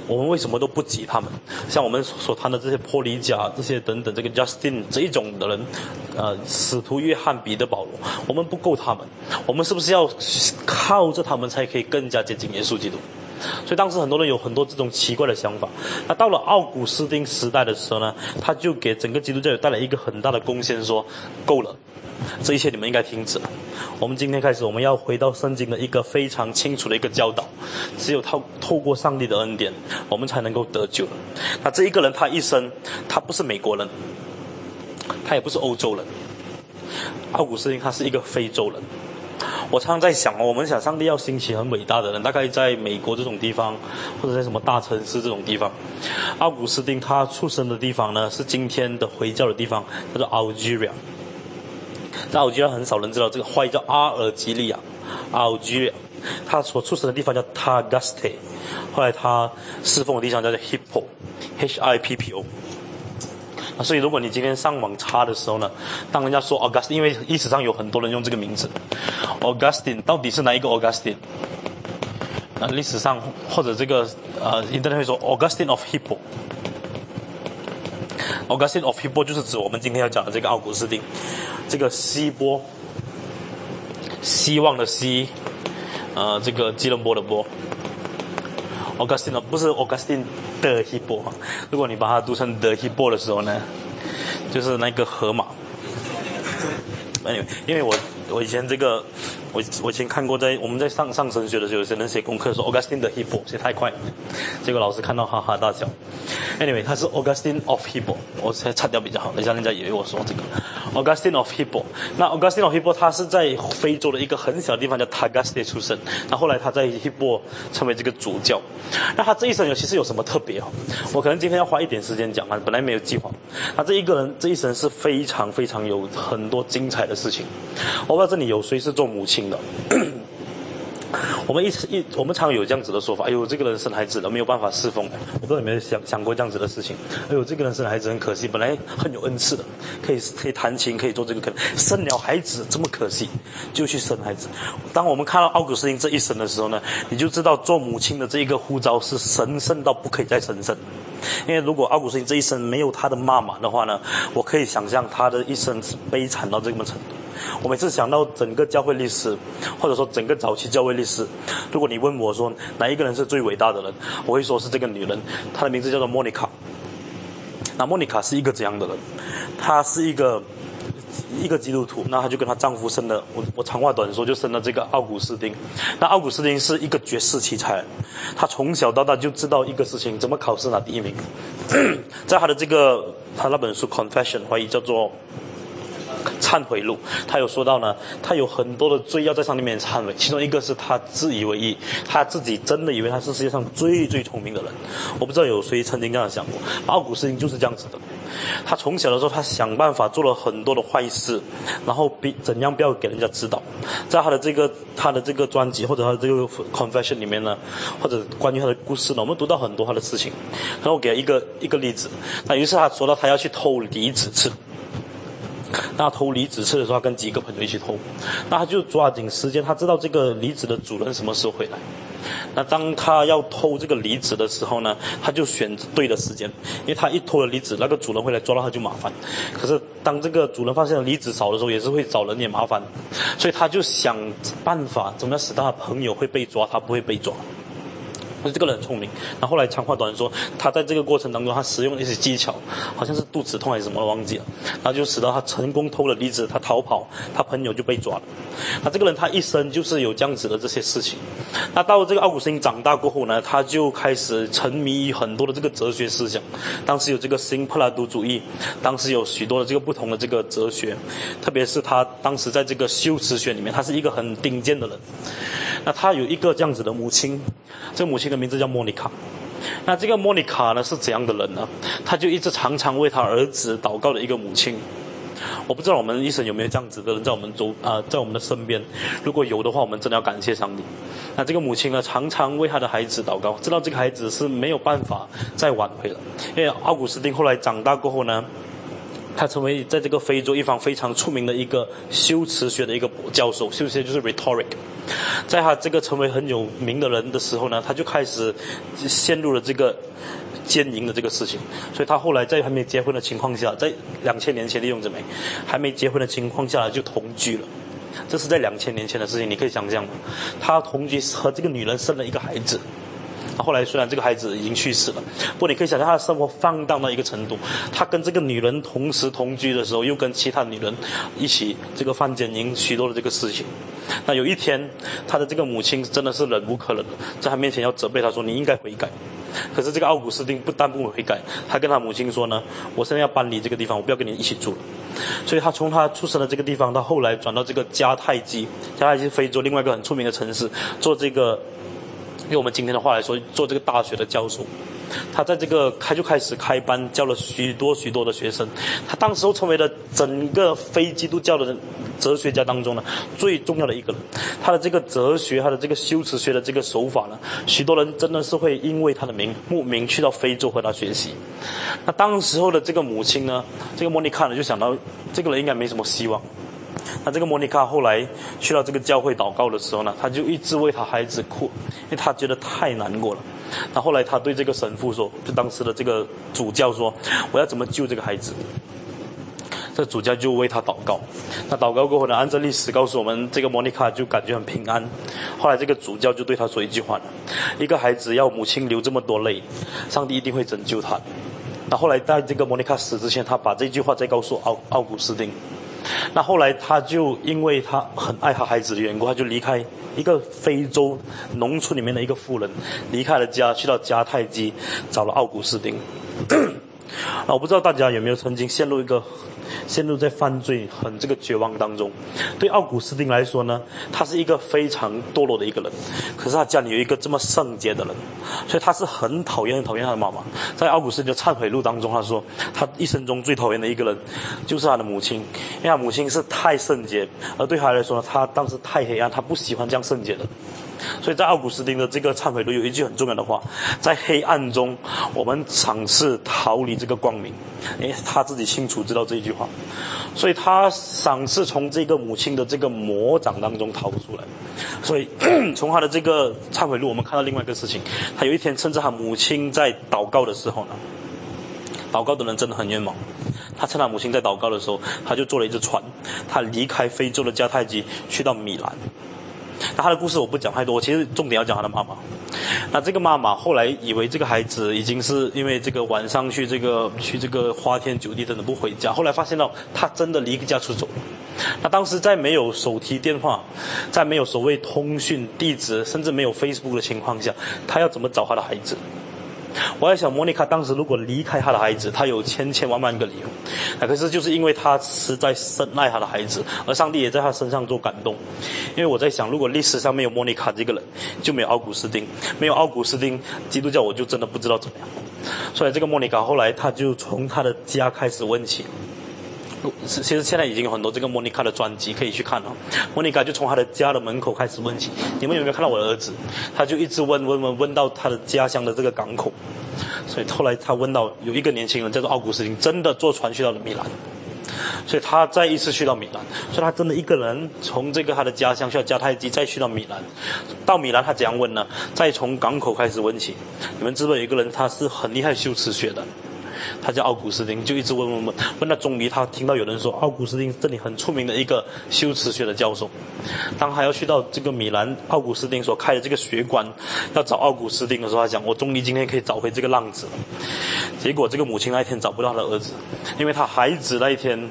我们为什么都不及他们？像我们所谈的这些坡里甲、这些等等，这个 Justin 这一种的人，呃，使徒约翰、彼得、保罗，我们不够他们，我们是不是要靠着他们才可以更加接近耶稣基督？所以当时很多人有很多这种奇怪的想法。那到了奥古斯丁时代的时候呢，他就给整个基督教有带来一个很大的贡献，说够了，这一切你们应该停止了。我们今天开始，我们要回到圣经的一个非常清楚的一个教导，只有透透过上帝的恩典，我们才能够得救。那这一个人他一生，他不是美国人，他也不是欧洲人，奥古斯丁他是一个非洲人。我常常在想哦，我们想上帝要兴起很伟大的人，大概在美国这种地方，或者在什么大城市这种地方。奥古斯丁他出生的地方呢，是今天的回教的地方，叫做 Algeria。在 Algeria 很少人知道这个话叫阿尔及利亚，Algeria。他所出生的地方叫 Tagaste，后来他侍奉的地方叫做 Hippo，H-I-P-P-O。啊，所以如果你今天上网查的时候呢，当人家说 Augustine，因为历史上有很多人用这个名字，Augustine 到底是哪一个 Augustine？啊，历史上或者这个呃，Internet 会说 Augustine of Hippo，Augustine of Hippo 就是指我们今天要讲的这个奥古斯丁，这个希波，希望的希，呃，这个吉隆坡的波。，Augustine 不是 Augustine。的 Hippo，如果你把它读成的 Hippo 的时候呢，就是那个河马。Anyway，因为我我以前这个。我我以前看过，在我们在上上神学的时候，有些人写功课说 Augustine 的 Hippo 写太快，结果老师看到哈哈大笑。Anyway，他是 Augustine of Hippo，我才擦掉比较好，等下人家以为我说这个 Augustine of Hippo。那 Augustine of Hippo 他是在非洲的一个很小的地方叫 Tagaste 出生，那后来他在 Hippo 成为这个主教。那他这一生有其实有什么特别哦？我可能今天要花一点时间讲啊，本来没有计划。他这一个人这一生是非常非常有很多精彩的事情。我不知道这里有谁是做母亲。的，我们一直一我们常有这样子的说法，哎呦，这个人生孩子了，没有办法侍奉。我不知道你们想想过这样子的事情？哎呦，这个人生孩子很可惜，本来很有恩赐的，可以可以弹琴，可以做这个，可能生了孩子这么可惜，就去生孩子。当我们看到奥古斯丁这一生的时候呢，你就知道做母亲的这一个呼召是神圣到不可以再神圣。因为如果奥古斯丁这一生没有他的妈妈的话呢，我可以想象他的一生是悲惨到这么程度。我每次想到整个教会历史，或者说整个早期教会历史，如果你问我说哪一个人是最伟大的人，我会说是这个女人，她的名字叫做莫妮卡。那莫妮卡是一个怎样的人？她是一个一个基督徒，那她就跟她丈夫生了，我我长话短说就生了这个奥古斯丁。那奥古斯丁是一个绝世奇才，他从小到大就知道一个事情，怎么考试拿第一名。在他的这个他那本书《Confession》怀疑叫做。忏悔录，他有说到呢，他有很多的罪要在上帝面前忏悔，其中一个是他自以为意，他自己真的以为他是世界上最最聪明的人。我不知道有谁曾经这样想过，奥古斯丁就是这样子的。他从小的时候，他想办法做了很多的坏事，然后比怎样不要给人家知道。在他的这个他的这个专辑或者他的这个 confession 里面呢，或者关于他的故事呢，我们读到很多他的事情。然后给一个一个例子，那于是他说到他要去偷梨子吃。那偷离子吃的时候，跟几个朋友一起偷，那他就抓紧时间，他知道这个离子的主人什么时候回来。那当他要偷这个离子的时候呢，他就选对的时间，因为他一偷了离子，那个主人会来抓到他就麻烦。可是当这个主人发现离子少的时候，也是会找人也麻烦，所以他就想办法怎么样使他的朋友会被抓，他不会被抓。这个人很聪明。那后来长话短说，他在这个过程当中，他使用一些技巧，好像是肚子痛还是什么忘记了，然后就使得他成功偷了梨子，他逃跑，他朋友就被抓了。那这个人他一生就是有这样子的这些事情。那到了这个奥古斯丁长大过后呢，他就开始沉迷于很多的这个哲学思想。当时有这个新柏拉图主义，当时有许多的这个不同的这个哲学，特别是他当时在这个修辞学里面，他是一个很顶尖的人。那他有一个这样子的母亲，这个母亲的名字叫莫妮卡。那这个莫妮卡呢是怎样的人呢？他就一直常常为他儿子祷告的一个母亲。我不知道我们医生有没有这样子的人在我们周啊，在我们的身边。如果有的话，我们真的要感谢上帝。那这个母亲呢，常常为他的孩子祷告，知道这个孩子是没有办法再挽回了。因为奥古斯丁后来长大过后呢，他成为在这个非洲一方非常出名的一个修辞学的一个教授，修辞学就是 rhetoric。在他这个成为很有名的人的时候呢，他就开始陷入了这个。奸淫的这个事情，所以他后来在还没结婚的情况下，在两千年前利用着没，还没结婚的情况下就同居了，这是在两千年前的事情，你可以想象？他同居和这个女人生了一个孩子，后来虽然这个孩子已经去世了，不过你可以想象他的生活放荡到一个程度，他跟这个女人同时同居的时候，又跟其他女人一起这个犯奸淫许多的这个事情。那有一天，他的这个母亲真的是忍无可忍，在他面前要责备他说：“你应该悔改。”可是这个奥古斯丁不但不悔改，他跟他母亲说呢：“我现在要搬离这个地方，我不要跟你一起住了。”所以他从他出生的这个地方到后来转到这个迦太基，迦太基非洲另外一个很出名的城市，做这个，用我们今天的话来说，做这个大学的教授。他在这个开就开始开班，教了许多许多的学生。他当时候成为了整个非基督教的哲学家当中呢最重要的一个人。他的这个哲学，他的这个修辞学的这个手法呢，许多人真的是会因为他的名慕名去到非洲和他学习。那当时候的这个母亲呢，这个莫妮卡呢就想到这个人应该没什么希望。那这个莫妮卡后来去到这个教会祷告的时候呢，他就一直为他孩子哭，因为他觉得太难过了。那后来他对这个神父说，就当时的这个主教说，我要怎么救这个孩子？这主教就为他祷告。那祷告过后呢，按照历史告诉我们，这个莫妮卡就感觉很平安。后来这个主教就对他说一句话：一个孩子要母亲流这么多泪，上帝一定会拯救他。那后来在这个莫妮卡死之前，他把这句话再告诉奥奥古斯丁。那后来他就因为他很爱他孩子的缘故，他就离开一个非洲农村里面的一个富人，离开了家，去到迦太基找了奥古斯丁。啊我不知道大家有没有曾经陷入一个。陷入在犯罪很这个绝望当中，对奥古斯丁来说呢，他是一个非常堕落的一个人，可是他家里有一个这么圣洁的人，所以他是很讨厌很讨厌他的妈妈。在奥古斯丁的忏悔录当中，他说他一生中最讨厌的一个人就是他的母亲，因为他母亲是太圣洁，而对他来说呢，他当时太黑暗，他不喜欢这样圣洁的。所以在奥古斯丁的这个忏悔录有一句很重要的话：在黑暗中，我们尝试逃离这个光明。诶，他自己清楚知道这一句话，所以他尝试从这个母亲的这个魔掌当中逃出来。所以 从他的这个忏悔录，我们看到另外一个事情：他有一天趁着他母亲在祷告的时候呢，祷告的人真的很冤枉。他趁他母亲在祷告的时候，他就坐了一只船，他离开非洲的迦太基，去到米兰。那他的故事我不讲太多，其实重点要讲他的妈妈。那这个妈妈后来以为这个孩子已经是因为这个晚上去这个去这个花天酒地真的不回家，后来发现到他真的离家出走。那当时在没有手提电话，在没有所谓通讯地址，甚至没有 Facebook 的情况下，他要怎么找他的孩子？我在想，莫妮卡当时如果离开她的孩子，她有千千万万个理由。可是就是因为她实在深爱她的孩子，而上帝也在她身上做感动。因为我在想，如果历史上没有莫妮卡这个人，就没有奥古斯丁，没有奥古斯丁，基督教我就真的不知道怎么样。所以这个莫妮卡后来，她就从她的家开始问起。其实现在已经有很多这个莫妮卡的专辑可以去看了。莫妮卡就从他的家的门口开始问起：“你们有没有看到我的儿子？”他就一直问问问问到他的家乡的这个港口。所以后来他问到有一个年轻人叫做奥古斯丁，真的坐船去到了米兰。所以他再一次去到米兰，所以他真的一个人从这个他的家乡去到迦太基，再去到米兰。到米兰他怎样问呢？再从港口开始问起。你们知不知道有一个人他是很厉害修辞学的？他叫奥古斯丁，就一直问问问，问到终于他听到有人说奥古斯丁这里很出名的一个修辞学的教授。当他要去到这个米兰奥古斯丁所开的这个学馆，要找奥古斯丁的时候，他讲我终于今天可以找回这个浪子了。结果这个母亲那一天找不到他的儿子，因为他孩子那一天。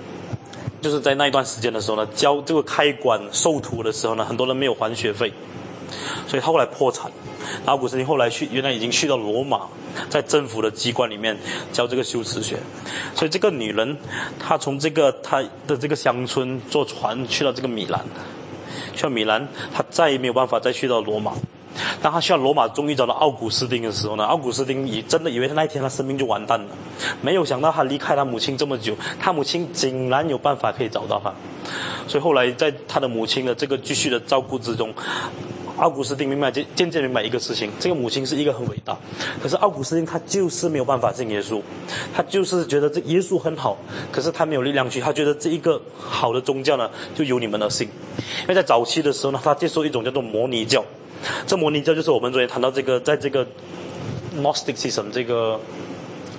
就是在那一段时间的时候呢，教这个开馆授徒的时候呢，很多人没有还学费，所以他后来破产。奥古斯丁后来去，原来已经去到罗马，在政府的机关里面教这个修辞学。所以这个女人，她从这个她的这个乡村坐船去到这个米兰，去到米兰，她再也没有办法再去到罗马。当他去到罗马，终于找到奥古斯丁的时候呢，奥古斯丁以真的以为他那一天他生命就完蛋了，没有想到他离开他母亲这么久，他母亲竟然有办法可以找到他，所以后来在他的母亲的这个继续的照顾之中，奥古斯丁明白渐渐渐明白一个事情，这个母亲是一个很伟大，可是奥古斯丁他就是没有办法信耶稣，他就是觉得这耶稣很好，可是他没有力量去，他觉得这一个好的宗教呢就由你们而信，因为在早期的时候呢，他接受一种叫做摩尼教。这摩尼教就是我们昨天谈到这个，在这个 Gnosticism 这个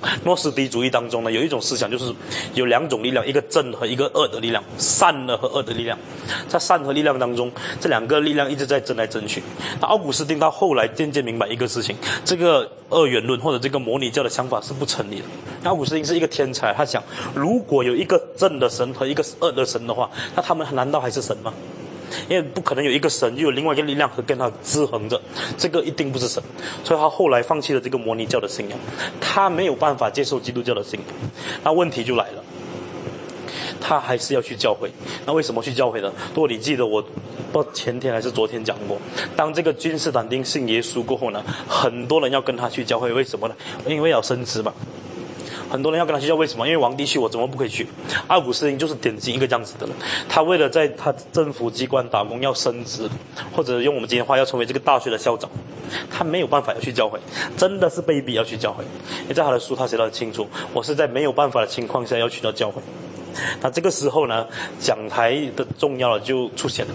诺斯底主义当中呢，有一种思想就是有两种力量，一个正和一个恶的力量，善的和恶的力量。在善和力量当中，这两个力量一直在争来争去。那奥古斯丁到后来渐渐明白一个事情：这个二元论或者这个模拟教的想法是不成立的。那奥古斯丁是一个天才，他想，如果有一个正的神和一个恶的神的话，那他们难道还是神吗？因为不可能有一个神又有另外一个力量和跟他制衡着，这个一定不是神，所以他后来放弃了这个摩尼教的信仰，他没有办法接受基督教的信仰，那问题就来了，他还是要去教会，那为什么去教会呢？如果你记得我，不前天还是昨天讲过，当这个君士坦丁信耶稣过后呢，很多人要跟他去教会，为什么呢？因为要升职嘛。很多人要跟他去教，为什么？因为皇帝去，我怎么不可以去？奥古斯丁就是典型一个这样子的人。他为了在他政府机关打工要升职，或者用我们今天话要成为这个大学的校长，他没有办法要去教会，真的是被逼要去教会。你在他的书他写得很清楚，我是在没有办法的情况下要去到教会。那这个时候呢，讲台的重要了就出现了。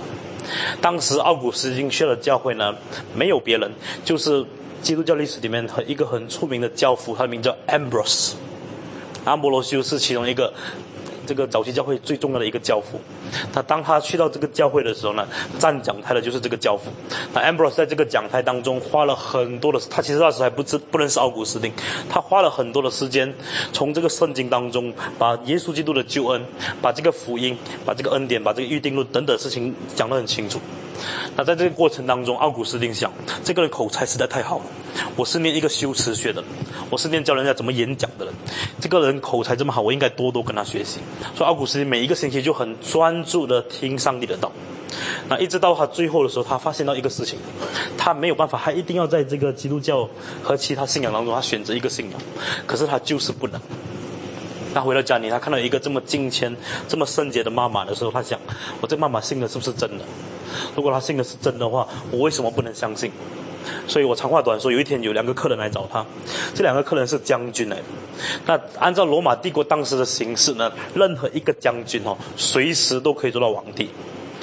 当时奥古斯丁去了教会呢，没有别人，就是基督教历史里面很一个很出名的教父，他名叫 Ambrose。阿波罗修是其中一个，这个早期教会最重要的一个教父。他当他去到这个教会的时候呢，站讲台的就是这个教父。那 Ambrose 在这个讲台当中花了很多的，他其实那时还不知不认识奥古斯丁，他花了很多的时间，从这个圣经当中把耶稣基督的救恩、把这个福音、把这个恩典、把这个预定论等等事情讲得很清楚。那在这个过程当中，奥古斯丁想，这个人口才实在太好了。我是念一个修辞学的，我是念教人家怎么演讲的人。这个人口才这么好，我应该多多跟他学习。所以奥古斯丁每一个星期就很专注的听上帝的道。那一直到他最后的时候，他发现到一个事情，他没有办法，他一定要在这个基督教和其他信仰当中，他选择一个信仰。可是他就是不能。他回到家里，他看到一个这么敬虔、这么圣洁的妈妈的时候，他想：我这妈妈信的是不是真的？如果他信的是真的话，我为什么不能相信？所以我长话短说，有一天有两个客人来找他，这两个客人是将军来的。那按照罗马帝国当时的形势呢，任何一个将军哦，随时都可以做到皇帝。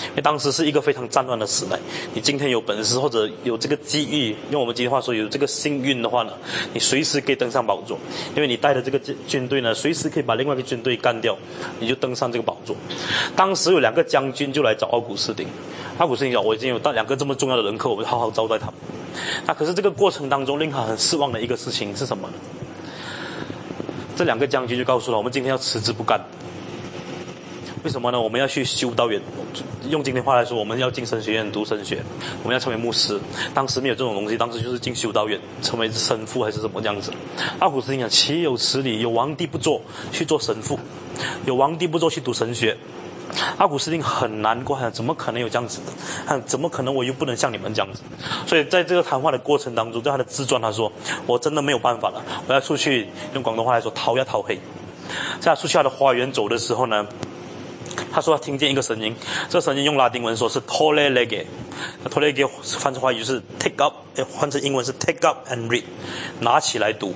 因为当时是一个非常战乱的时代，你今天有本事或者有这个机遇，用我们今天话说有这个幸运的话呢，你随时可以登上宝座。因为你带的这个军军队呢，随时可以把另外一个军队干掉，你就登上这个宝座。当时有两个将军就来找奥古斯丁。奥古斯丁讲：“我已经有到两个这么重要的人客，我会好好招待他们。”那可是这个过程当中令他很失望的一个事情是什么呢？这两个将军就告诉了我们：今天要辞职不干。为什么呢？我们要去修道院，用今天话来说，我们要进神学院读神学，我们要成为牧师。当时没有这种东西，当时就是进修道院，成为神父还是什么样子。阿古斯丁讲：“岂有此理！有皇帝不做去做神父，有皇帝不做去读神学。”阿古斯丁很难过，怎么可能有这样子的？怎么可能我又不能像你们这样子？所以在这个谈话的过程当中，在他的自传他说：“我真的没有办法了，我要出去用广东话来说，逃呀逃黑。”在他出去他的花园走的时候呢，他说他听见一个声音，这声音用拉丁文说是 “tole lege”，那 “tole lege” 翻成话语是 “take up”，换成英文是 “take up and read”，拿起来读。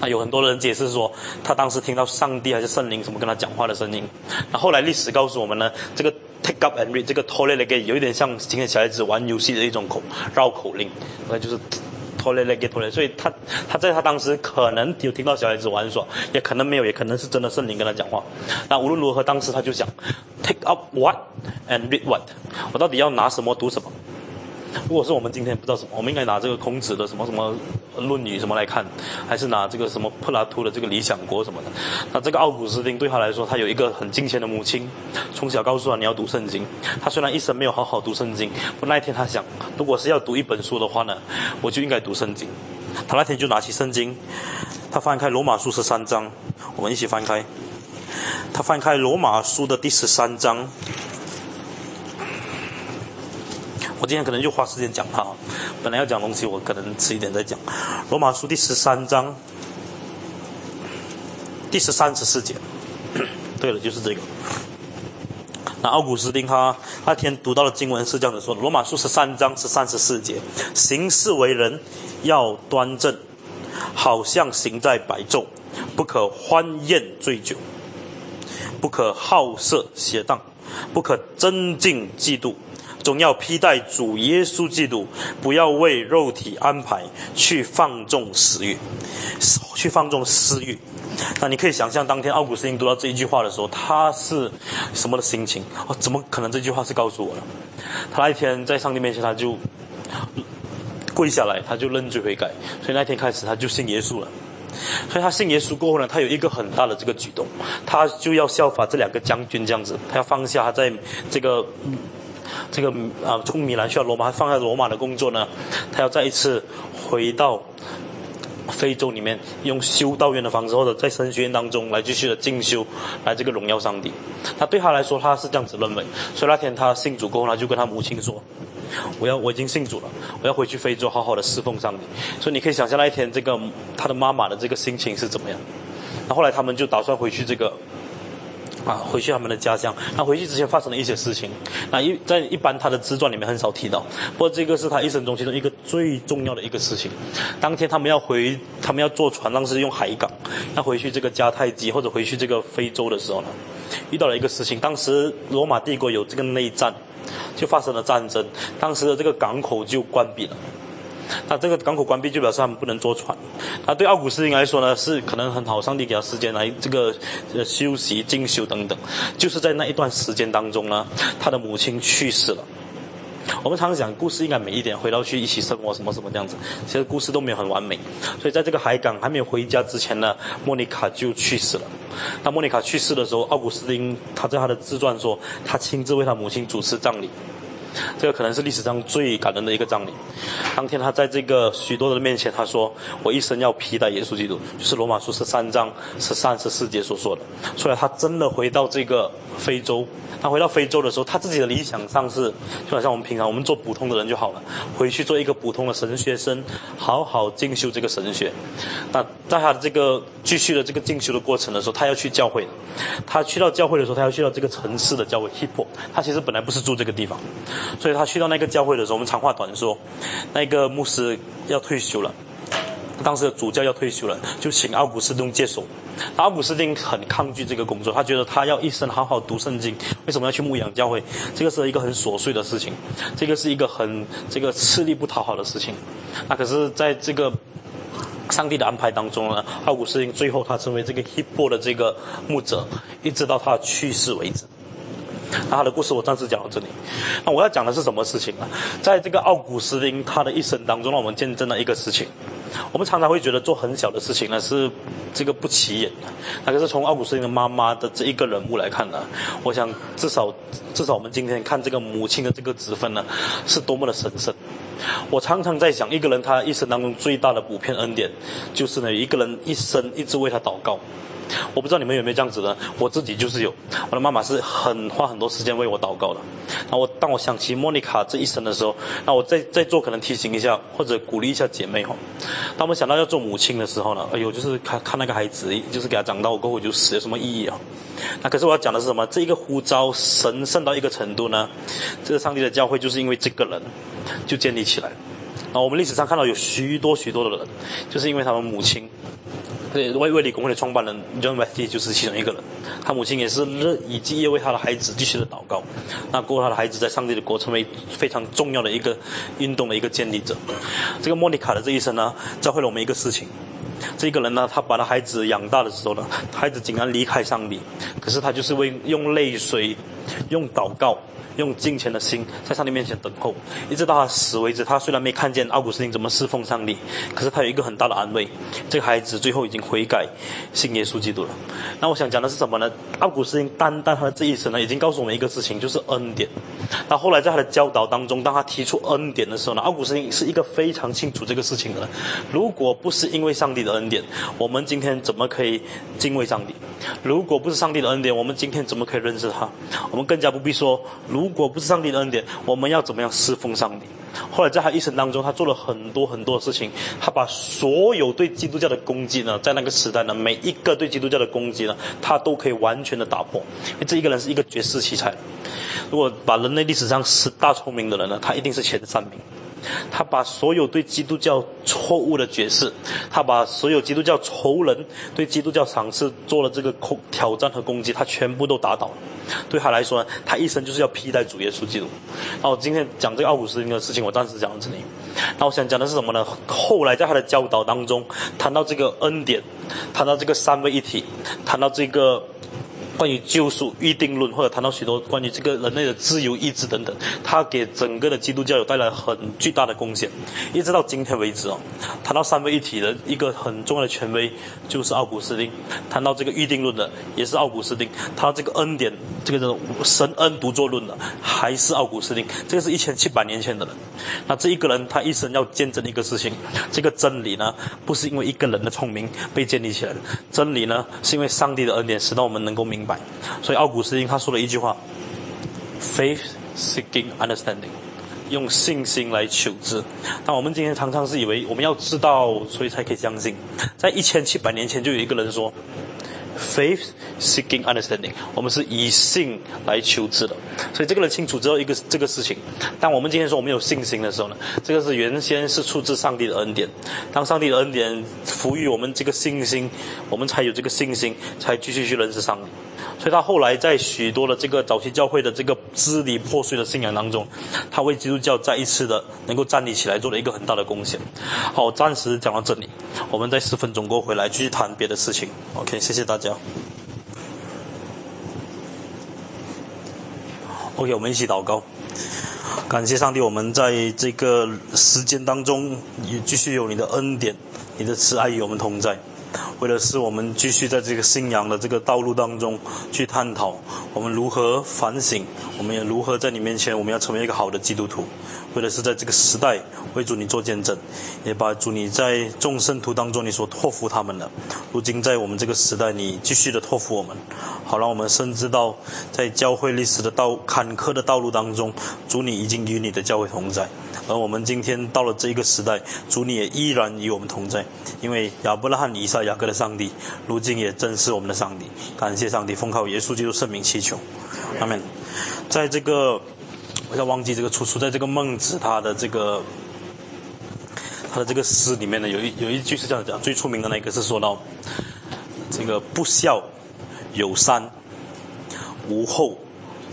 那有很多人解释说，他当时听到上帝还是圣灵什么跟他讲话的声音。那后来历史告诉我们呢，这个 take up and read 这个 toilet 有一点像今天小孩子玩游戏的一种口绕口令，那就是拖累累给拖累，所以他他在他当时可能有听到小孩子玩耍，也可能没有，也可能是真的圣灵跟他讲话。那无论如何，当时他就想，take up what and read what，我到底要拿什么读什么？如果是我们今天不知道什么，我们应该拿这个孔子的什么什么《论语》什么来看，还是拿这个什么柏拉图的这个《理想国》什么的？那这个奥古斯丁对他来说，他有一个很金钱的母亲，从小告诉他你要读圣经。他虽然一生没有好好读圣经，不那一天他想，如果是要读一本书的话呢，我就应该读圣经。他那天就拿起圣经，他翻开罗马书十三章，我们一起翻开。他翻开罗马书的第十三章。我今天可能就花时间讲它。本来要讲东西，我可能迟一点再讲。罗马书第十三章第十三十四节，对了，就是这个。那奥古斯丁他那天读到的经文是这样子说：罗马书十三章十三十四节，行事为人要端正，好像行在白昼，不可欢宴醉酒，不可好色邪荡，不可增进嫉妒。总要披戴主耶稣基督，不要为肉体安排去放纵私欲，去放纵私欲。那你可以想象，当天奥古斯丁读到这一句话的时候，他是什么的心情？哦，怎么可能这句话是告诉我的？他那一天在上帝面前，他就跪下来，他就认罪悔改。所以那天开始，他就信耶稣了。所以他信耶稣过后呢，他有一个很大的这个举动，他就要效法这两个将军这样子，他要放下他在这个。这个啊，从米兰去到罗马，放在罗马的工作呢，他要再一次回到非洲里面，用修道院的方式，或者在神学院当中来继续的进修，来这个荣耀上帝。他对他来说，他是这样子认为。所以那天他信主过后，他就跟他母亲说：“我要我已经信主了，我要回去非洲好好的侍奉上帝。”所以你可以想象那一天这个他的妈妈的这个心情是怎么样。那后来他们就打算回去这个。啊，回去他们的家乡。那回去之前发生了一些事情。那一在一般他的自传里面很少提到，不过这个是他一生中其中一个最重要的一个事情。当天他们要回，他们要坐船，当时用海港，要回去这个迦太基或者回去这个非洲的时候呢，遇到了一个事情。当时罗马帝国有这个内战，就发生了战争，当时的这个港口就关闭了。那这个港口关闭就表示他们不能坐船。那对奥古斯丁来说呢，是可能很好，上帝给他时间来这个呃休息、进修等等。就是在那一段时间当中呢，他的母亲去世了。我们常常讲故事应该美一点，回到去一起生活什么什么这样子。其实故事都没有很完美。所以在这个海港还没有回家之前呢，莫妮卡就去世了。那莫妮卡去世的时候，奥古斯丁他在他的自传说，他亲自为他母亲主持葬礼。这个可能是历史上最感人的一个葬礼。当天他在这个许多人面前，他说：“我一生要披戴耶稣基督。”就是罗马书十三章十三十四节所说的。所以他真的回到这个非洲。他回到非洲的时候，他自己的理想上是，就好像我们平常我们做普通的人就好了，回去做一个普通的神学生，好好进修这个神学。那在他的这个继续的这个进修的过程的时候，他要去教会。他去到教会的时候，他要去到这个城市的教会 Hippo。他其实本来不是住这个地方。所以他去到那个教会的时候，我们长话短说，那个牧师要退休了，当时的主教要退休了，就请奥古斯丁接手。奥古斯丁很抗拒这个工作，他觉得他要一生好好读圣经，为什么要去牧养教会？这个是一个很琐碎的事情，这个是一个很这个吃力不讨好的事情。那可是在这个上帝的安排当中呢，奥古斯丁最后他成为这个 Hippo 的这个牧者，一直到他去世为止。那他的故事我暂时讲到这里。那我要讲的是什么事情呢？在这个奥古斯丁他的一生当中，让我们见证了一个事情。我们常常会觉得做很小的事情呢是这个不起眼的。那可是从奥古斯丁的妈妈的这一个人物来看呢，我想至少至少我们今天看这个母亲的这个职分呢，是多么的神圣。我常常在想，一个人他一生当中最大的普遍恩典，就是呢一个人一生一直为他祷告。我不知道你们有没有这样子的，我自己就是有。我的妈妈是很花很多时间为我祷告的。那我当我想起莫妮卡这一生的时候，那我在在做可能提醒一下或者鼓励一下姐妹哈。当我们想到要做母亲的时候呢，哎呦，就是看看那个孩子，就是给他长到过后就死，有什么意义啊？那可是我要讲的是什么？这一个呼召神圣到一个程度呢？这个上帝的教会就是因为这个人就建立起来。那我们历史上看到有许多许多的人，就是因为他们母亲。对，卫卫理公会的创办人 John Wesley 就是其中一个人。他母亲也是日以继夜为他的孩子继续的祷告。那过后，他的孩子在上帝的国成为非常重要的一个运动的一个建立者。这个莫妮卡的这一生呢，教会了我们一个事情。这个人呢，他把他孩子养大的时候呢，孩子竟然离开上帝，可是他就是为用泪水，用祷告。用金钱的心在上帝面前等候，一直到他死为止。他虽然没看见奥古斯丁怎么侍奉上帝，可是他有一个很大的安慰：这个孩子最后已经悔改，信耶稣基督了。那我想讲的是什么呢？奥古斯丁单单他的这一生呢，已经告诉我们一个事情，就是恩典。那后来在他的教导当中，当他提出恩典的时候呢，奥古斯丁是一个非常清楚这个事情的。如果不是因为上帝的恩典，我们今天怎么可以敬畏上帝？如果不是上帝的恩典，我们今天怎么可以认识他？我们更加不必说如。如果不是上帝的恩典，我们要怎么样侍奉上帝？后来在他一生当中，他做了很多很多的事情。他把所有对基督教的攻击呢，在那个时代呢，每一个对基督教的攻击呢，他都可以完全的打破。这一个人是一个绝世奇才。如果把人类历史上十大聪明的人呢，他一定是前三名。他把所有对基督教错误的解释，他把所有基督教仇人对基督教尝试做了这个恐挑战和攻击，他全部都打倒了。对他来说呢，他一生就是要披戴主耶稣基督。那我今天讲这个奥古斯丁的事情，我暂时讲到这里。那我想讲的是什么呢？后来在他的教导当中，谈到这个恩典，谈到这个三位一体，谈到这个。关于救赎预定论，或者谈到许多关于这个人类的自由意志等等，他给整个的基督教有带来很巨大的贡献。一直到今天为止哦，谈到三位一体的一个很重要的权威就是奥古斯丁。谈到这个预定论的也是奥古斯丁。他这个恩典，这个神恩独作论的还是奥古斯丁。这个是一千七百年前的人。那这一个人他一生要见证一个事情，这个真理呢，不是因为一个人的聪明被建立起来的，真理呢是因为上帝的恩典使到我们能够明。白所以奥古斯丁他说了一句话：“Faith seeking understanding，用信心来求知。”但我们今天常常是以为我们要知道，所以才可以相信。在一千七百年前，就有一个人说。Faith seeking understanding，我们是以信来求知的，所以这个人清楚知道一个这个事情。但我们今天说我们有信心的时候呢，这个是原先是出自上帝的恩典。当上帝的恩典赋予我们这个信心，我们才有这个信心，才继续去认识上帝。所以他后来在许多的这个早期教会的这个支离破碎的信仰当中，他为基督教再一次的能够站立起来，做了一个很大的贡献。好，暂时讲到这里，我们在十分钟过回来继续谈别的事情。OK，谢谢大家。OK，我们一起祷告，感谢上帝，我们在这个时间当中也继续有你的恩典，你的慈爱与我们同在。为了使我们继续在这个信仰的这个道路当中去探讨，我们如何反省，我们也如何在你面前，我们要成为一个好的基督徒。为的是在这个时代为主你做见证，也把主你在众圣徒当中你所托付他们的，如今在我们这个时代，你继续的托付我们，好让我们深知到在教会历史的道坎坷的道路当中，主你已经与你的教会同在。而我们今天到了这一个时代，主你也依然与我们同在，因为亚伯拉罕、以撒、雅各的上帝，如今也正是我们的上帝。感谢上帝，奉靠耶稣基督圣名祈求，阿门。在这个，不要忘记这个出处，在这个孟子他的这个他的这个诗里面呢，有一有一句是这样讲，最出名的那个是说到这个不孝有三，无后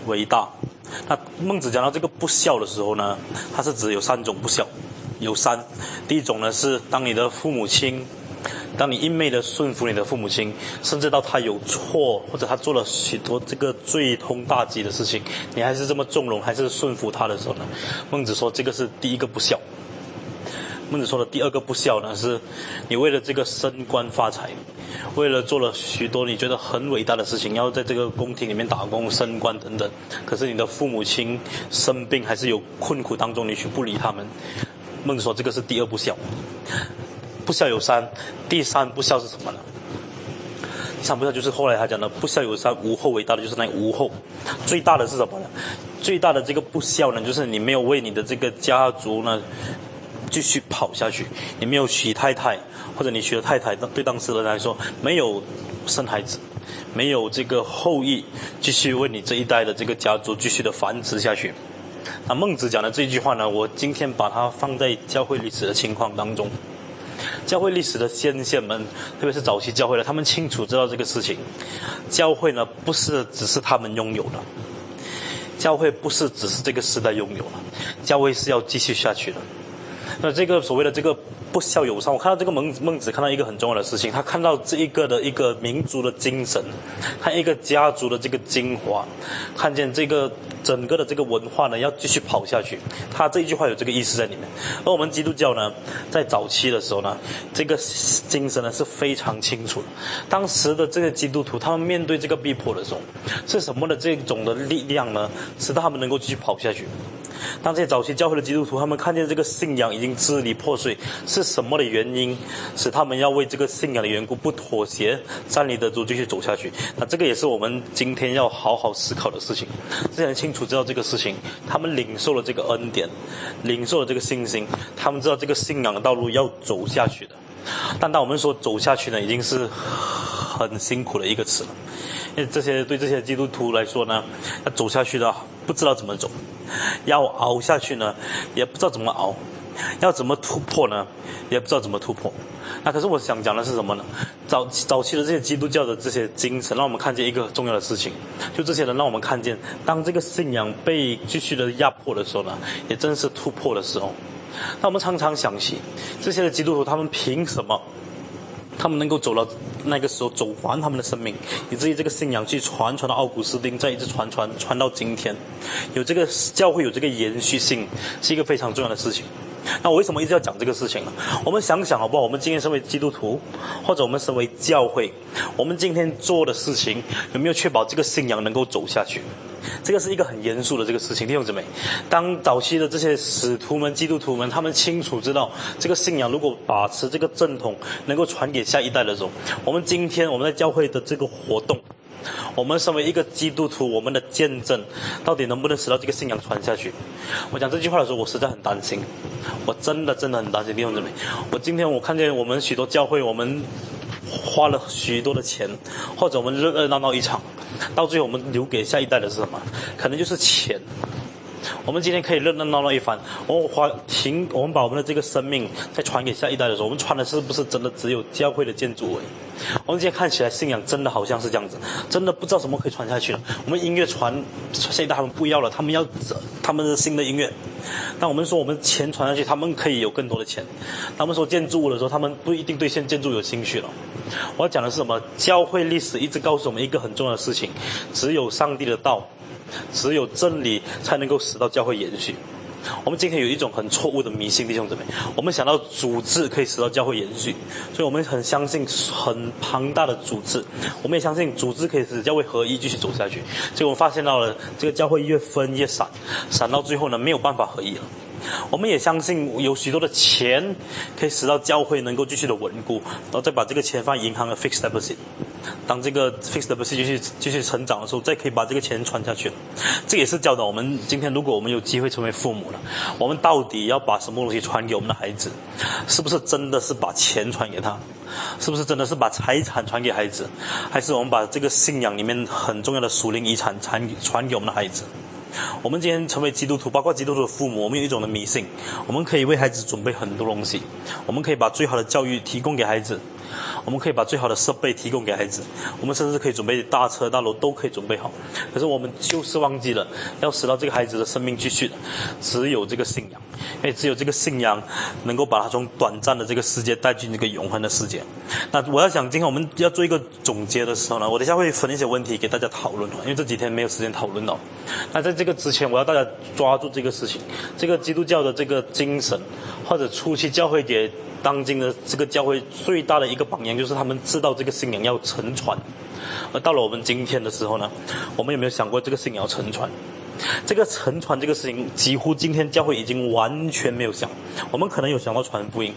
为大。那孟子讲到这个不孝的时候呢，他是指有三种不孝，有三。第一种呢是当你的父母亲，当你一昧的顺服你的父母亲，甚至到他有错或者他做了许多这个罪通大吉的事情，你还是这么纵容，还是顺服他的时候呢？孟子说这个是第一个不孝。孟子说的第二个不孝呢，是你为了这个升官发财。为了做了许多你觉得很伟大的事情，要在这个宫廷里面打工、升官等等，可是你的父母亲生病还是有困苦当中，你却不理他们。孟子说这个是第二不孝，不孝有三，第三不孝是什么呢？第三不孝就是后来他讲的不孝有三，无后为大的就是那个无后。最大的是什么呢？最大的这个不孝呢，就是你没有为你的这个家族呢继续跑下去，你没有娶太太。或者你娶了太太，对当时的人来说没有生孩子，没有这个后裔继续为你这一代的这个家族继续的繁殖下去。那孟子讲的这句话呢，我今天把它放在教会历史的情况当中。教会历史的先贤们，特别是早期教会的，他们清楚知道这个事情。教会呢，不是只是他们拥有的，教会不是只是这个时代拥有的，教会是要继续下去的。那这个所谓的这个。不孝有伤。我看到这个孟孟子看到一个很重要的事情，他看到这一个的一个民族的精神，看一个家族的这个精华，看见这个整个的这个文化呢要继续跑下去。他这一句话有这个意思在里面。而我们基督教呢，在早期的时候呢，这个精神呢是非常清楚的。当时的这个基督徒，他们面对这个逼迫的时候，是什么的这种的力量呢，使得他们能够继续跑下去？当这些早期教会的基督徒，他们看见这个信仰已经支离破碎，是什么的原因使他们要为这个信仰的缘故不妥协，站立得住继续走下去？那这个也是我们今天要好好思考的事情。这些人清楚知道这个事情，他们领受了这个恩典，领受了这个信心，他们知道这个信仰的道路要走下去的。但当我们说走下去呢，已经是很辛苦的一个词了，这些对这些基督徒来说呢，要走下去的不知道怎么走。要熬下去呢，也不知道怎么熬；要怎么突破呢，也不知道怎么突破。那可是我想讲的是什么呢？早早期的这些基督教的这些精神，让我们看见一个重要的事情，就这些人让我们看见，当这个信仰被继续的压迫的时候呢，也正是突破的时候。那我们常常想起，这些的基督徒他们凭什么？他们能够走到那个时候走完他们的生命，以至于这个信仰去传传到奥古斯丁，再一直传传传到今天，有这个教会有这个延续性，是一个非常重要的事情。那我为什么一直要讲这个事情呢？我们想想好不好？我们今天身为基督徒，或者我们身为教会，我们今天做的事情有没有确保这个信仰能够走下去？这个是一个很严肃的这个事情，弟兄姊妹。当早期的这些使徒们、基督徒们，他们清楚知道这个信仰如果把持这个正统，能够传给下一代的时候，我们今天我们在教会的这个活动，我们身为一个基督徒，我们的见证到底能不能使到这个信仰传下去？我讲这句话的时候，我实在很担心，我真的真的很担心弟兄姊妹。我今天我看见我们许多教会，我们花了许多的钱，或者我们热热闹闹一场。到最后，我们留给下一代的是什么？可能就是钱。我们今天可以热热闹闹一番，我们花停，我们把我们的这个生命再传给下一代的时候，我们传的是不是真的只有教会的建筑而已？我们今天看起来信仰真的好像是这样子，真的不知道什么可以传下去了。我们音乐传，下一代他们不要了，他们要他们的新的音乐。当我们说我们钱传下去，他们可以有更多的钱。他们说建筑物的时候，他们不一定对现建筑有兴趣了。我要讲的是什么？教会历史一直告诉我们一个很重要的事情：只有上帝的道。只有真理才能够使到教会延续。我们今天有一种很错误的迷信，弟兄姊妹，我们想到组织可以使到教会延续，所以我们很相信很庞大的组织，我们也相信组织可以使教会合一继续走下去。结果发现到了这个教会越分越散，散到最后呢没有办法合一了。我们也相信有许多的钱可以使到教会能够继续的稳固，然后再把这个钱放银行的 fixed deposit。当这个 fixed deposit 继续继续成长的时候，再可以把这个钱传下去。这也是教导我们今天，如果我们有机会成为父母了，我们到底要把什么东西传给我们的孩子？是不是真的是把钱传给他？是不是真的是把财产传给孩子？还是我们把这个信仰里面很重要的属灵遗产传传给我们的孩子？我们今天成为基督徒，包括基督徒的父母，我们有一种的迷信，我们可以为孩子准备很多东西，我们可以把最好的教育提供给孩子。我们可以把最好的设备提供给孩子，我们甚至可以准备大车大楼都可以准备好。可是我们就是忘记了，要使到这个孩子的生命继续的，只有这个信仰，因为只有这个信仰能够把他从短暂的这个世界带进这个永恒的世界。那我要想，今天我们要做一个总结的时候呢，我等下会分一些问题给大家讨论因为这几天没有时间讨论了。那在这个之前，我要大家抓住这个事情，这个基督教的这个精神，或者初期教会给。当今的这个教会最大的一个榜样，就是他们知道这个信仰要沉船。而到了我们今天的时候呢，我们有没有想过这个信仰要沉船？这个沉船这个事情，几乎今天教会已经完全没有想。我们可能有想到传福音，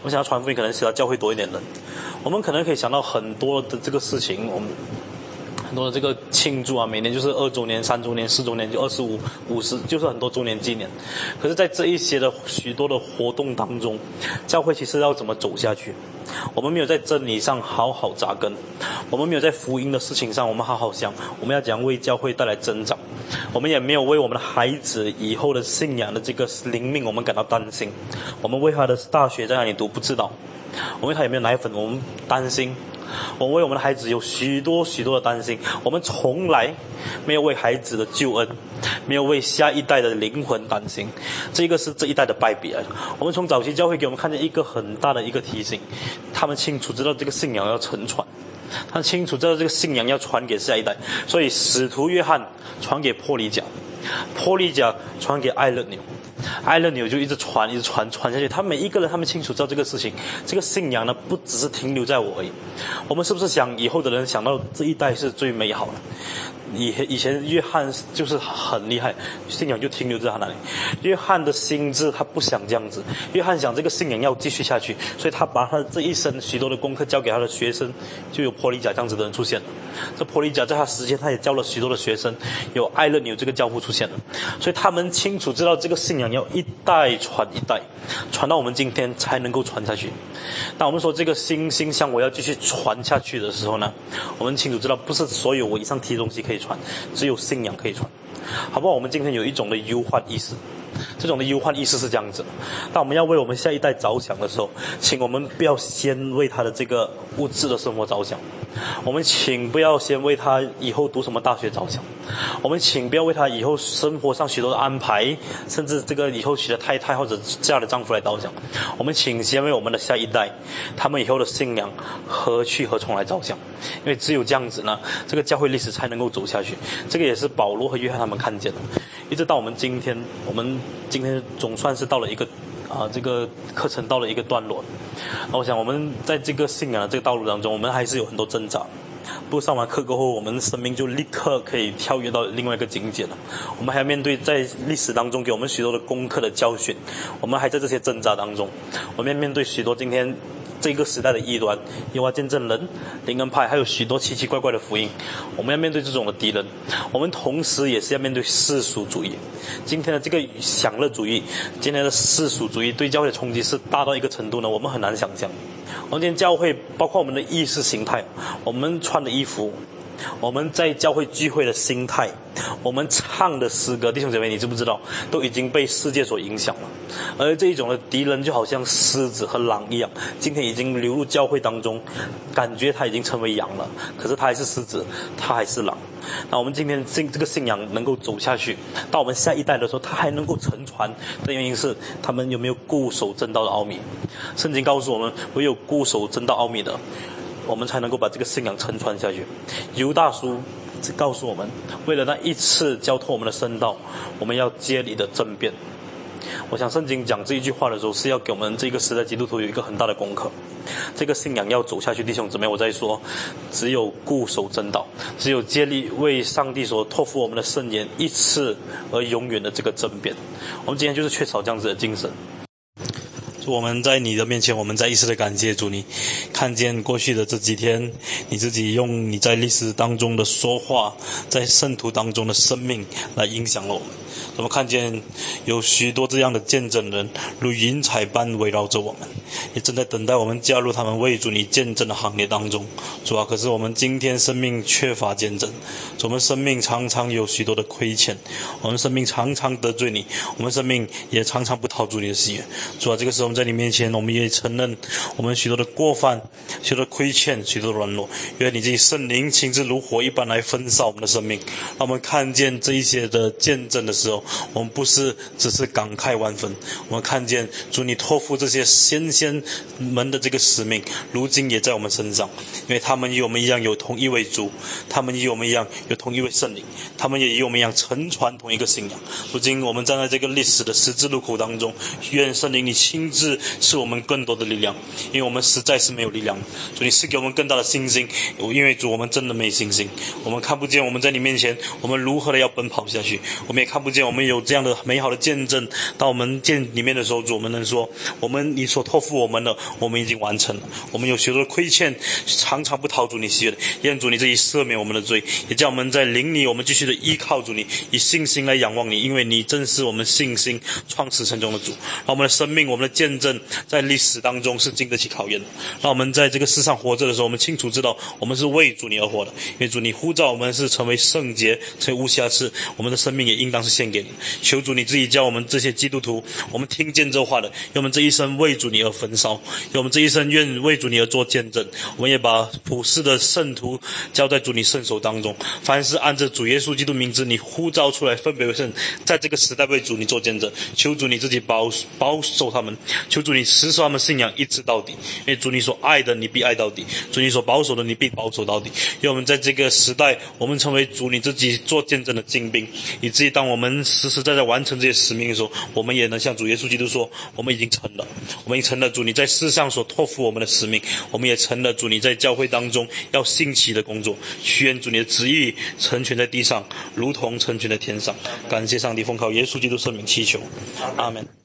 我们想要传福音，可能需要教会多一点人。我们可能可以想到很多的这个事情，我们。很多的这个庆祝啊，每年就是二周年、三周年、四周年，就二十五、五十，就是很多周年纪念。可是，在这一些的许多的活动当中，教会其实要怎么走下去？我们没有在真理上好好扎根，我们没有在福音的事情上我们好好想，我们要讲为教会带来增长。我们也没有为我们的孩子以后的信仰的这个灵命，我们感到担心。我们为他的大学在哪里读不知道，我们为他有没有奶粉，我们担心。我们为我们的孩子有许多许多的担心。我们从来没有为孩子的救恩，没有为下一代的灵魂担心。这个是这一代的败笔。我们从早期教会给我们看见一个很大的一个提醒，他们清楚知道这个信仰要沉传。他清楚知道这个信仰要传给下一代，所以使徒约翰传给坡里甲，坡里甲传给艾勒纽，艾勒纽就一直传，一直传，传下去。他每一个人，他们清楚知道这个事情，这个信仰呢，不只是停留在我而已。我们是不是想以后的人想到这一代是最美好的？以以前约翰就是很厉害，信仰就停留在他那里。约翰的心智他不想这样子，约翰想这个信仰要继续下去，所以他把他这一生许多的功课交给他的学生，就有坡利甲这样子的人出现了。这坡利甲在他时间，他也教了许多的学生，有艾勒纽这个教父出现了，所以他们清楚知道这个信仰要一代传一代，传到我们今天才能够传下去。当我们说这个心心向我要继续传下去的时候呢，我们清楚知道不是所有我以上提的东西可以。传，只有信仰可以传，好不好？我们今天有一种的忧患意识，这种的忧患意识是这样子：当我们要为我们下一代着想的时候，请我们不要先为他的这个物质的生活着想。我们请不要先为他以后读什么大学着想，我们请不要为他以后生活上许多的安排，甚至这个以后娶的太太或者嫁的丈夫来着想。我们请先为我们的下一代，他们以后的信仰何去何从来着想，因为只有这样子呢，这个教会历史才能够走下去。这个也是保罗和约翰他们看见的，一直到我们今天，我们今天总算是到了一个。啊，这个课程到了一个段落，那我想我们在这个信仰的这个道路当中，我们还是有很多挣扎。不上完课过后，我们生命就立刻可以跳跃到另外一个境界了。我们还要面对在历史当中给我们许多的功课的教训，我们还在这些挣扎当中，我们面对许多今天。这个时代的异端，耶和见证人、灵恩派，还有许多奇奇怪怪的福音，我们要面对这种的敌人。我们同时也是要面对世俗主义。今天的这个享乐主义，今天的世俗主义对教会的冲击是大到一个程度呢？我们很难想象。今天教会，包括我们的意识形态，我们穿的衣服。我们在教会聚会的心态，我们唱的诗歌，弟兄姐妹，你知不知道，都已经被世界所影响了？而这一种的敌人，就好像狮子和狼一样，今天已经流入教会当中，感觉他已经成为羊了，可是他还是狮子，他还是狼。那我们今天信这个信仰能够走下去，到我们下一代的时候，他还能够承传的原因是，他们有没有固守正道的奥秘？圣经告诉我们，唯有固守正道奥秘的。我们才能够把这个信仰承传下去。犹大叔告诉我们，为了那一次交托我们的圣道，我们要接力的争辩。我想圣经讲这一句话的时候，是要给我们这个时代基督徒有一个很大的功课。这个信仰要走下去，弟兄姊妹，我在说，只有固守真道，只有接力为上帝所托付我们的圣言一次而永远的这个争辩。我们今天就是缺少这样子的精神。我们在你的面前，我们在一时的感谢主，你看见过去的这几天，你自己用你在历史当中的说话，在圣徒当中的生命来影响了我们。我们看见有许多这样的见证人，如云彩般围绕着我们，也正在等待我们加入他们为主你见证的行列当中。主啊，可是我们今天生命缺乏见证，我们生命常常有许多的亏欠，我们生命常常得罪你，我们生命也常常不讨主你的喜悦。主啊，这个时候我们在你面前，我们也承认我们许多的过犯、许多的亏欠、许多的软弱，愿你自己圣灵亲自如火一般来焚烧我们的生命，让我们看见这一些的见证的时候。我们不是只是感慨万分，我们看见主你托付这些先先们的这个使命，如今也在我们身上，因为他们与我们一样有同一位主，他们与我们一样有同一位圣灵，他们也与我们一样承传同一个信仰。如今我们站在这个历史的十字路口当中，愿圣灵你亲自赐我们更多的力量，因为我们实在是没有力量。主你赐给我们更大的信心，因为主我们真的没信心，我们看不见我们在你面前，我们如何的要奔跑下去，我们也看不。不见我们有这样的美好的见证。当我们见里面的时候，主我们能说，我们你所托付我们的，我们已经完成了。我们有许多的亏欠，常常不讨主你喜悦的，愿主你这一赦免我们的罪，也叫我们在灵里，我们继续的依靠主你，以信心来仰望你，因为你正是我们信心创始成终的主。让我们的生命，我们的见证，在历史当中是经得起考验的。让我们在这个世上活着的时候，我们清楚知道，我们是为主你而活的，因为主你呼召我们是成为圣洁，成为无瑕疵，我们的生命也应当是献给你。求主你自己教我们这些基督徒，我们听见这话的，愿我们这一生为主你而焚烧，愿我们这一生愿为主你而做见证。我们也把普世的圣徒交在主你圣手当中，凡是按着主耶稣基督名字你呼召出来分别为圣，在这个时代为主你做见证。求主你自己保保守他们，求主你持守他们信仰一直到底，因为主你所爱的你必爱到底，主你所保守的你必保守到底。愿我们在这个时代，我们成为主你自己做见证的精兵，以至于当我们实实在在完成这些使命的时候，我们也能向主耶稣基督说：我们已经成了，我们已经成了主你在世上所托付我们的使命，我们也成了主你在教会当中要兴起的工作。愿主你的旨意成全在地上，如同成全在天上。感谢上帝，奉靠耶稣基督圣名祈求，阿门。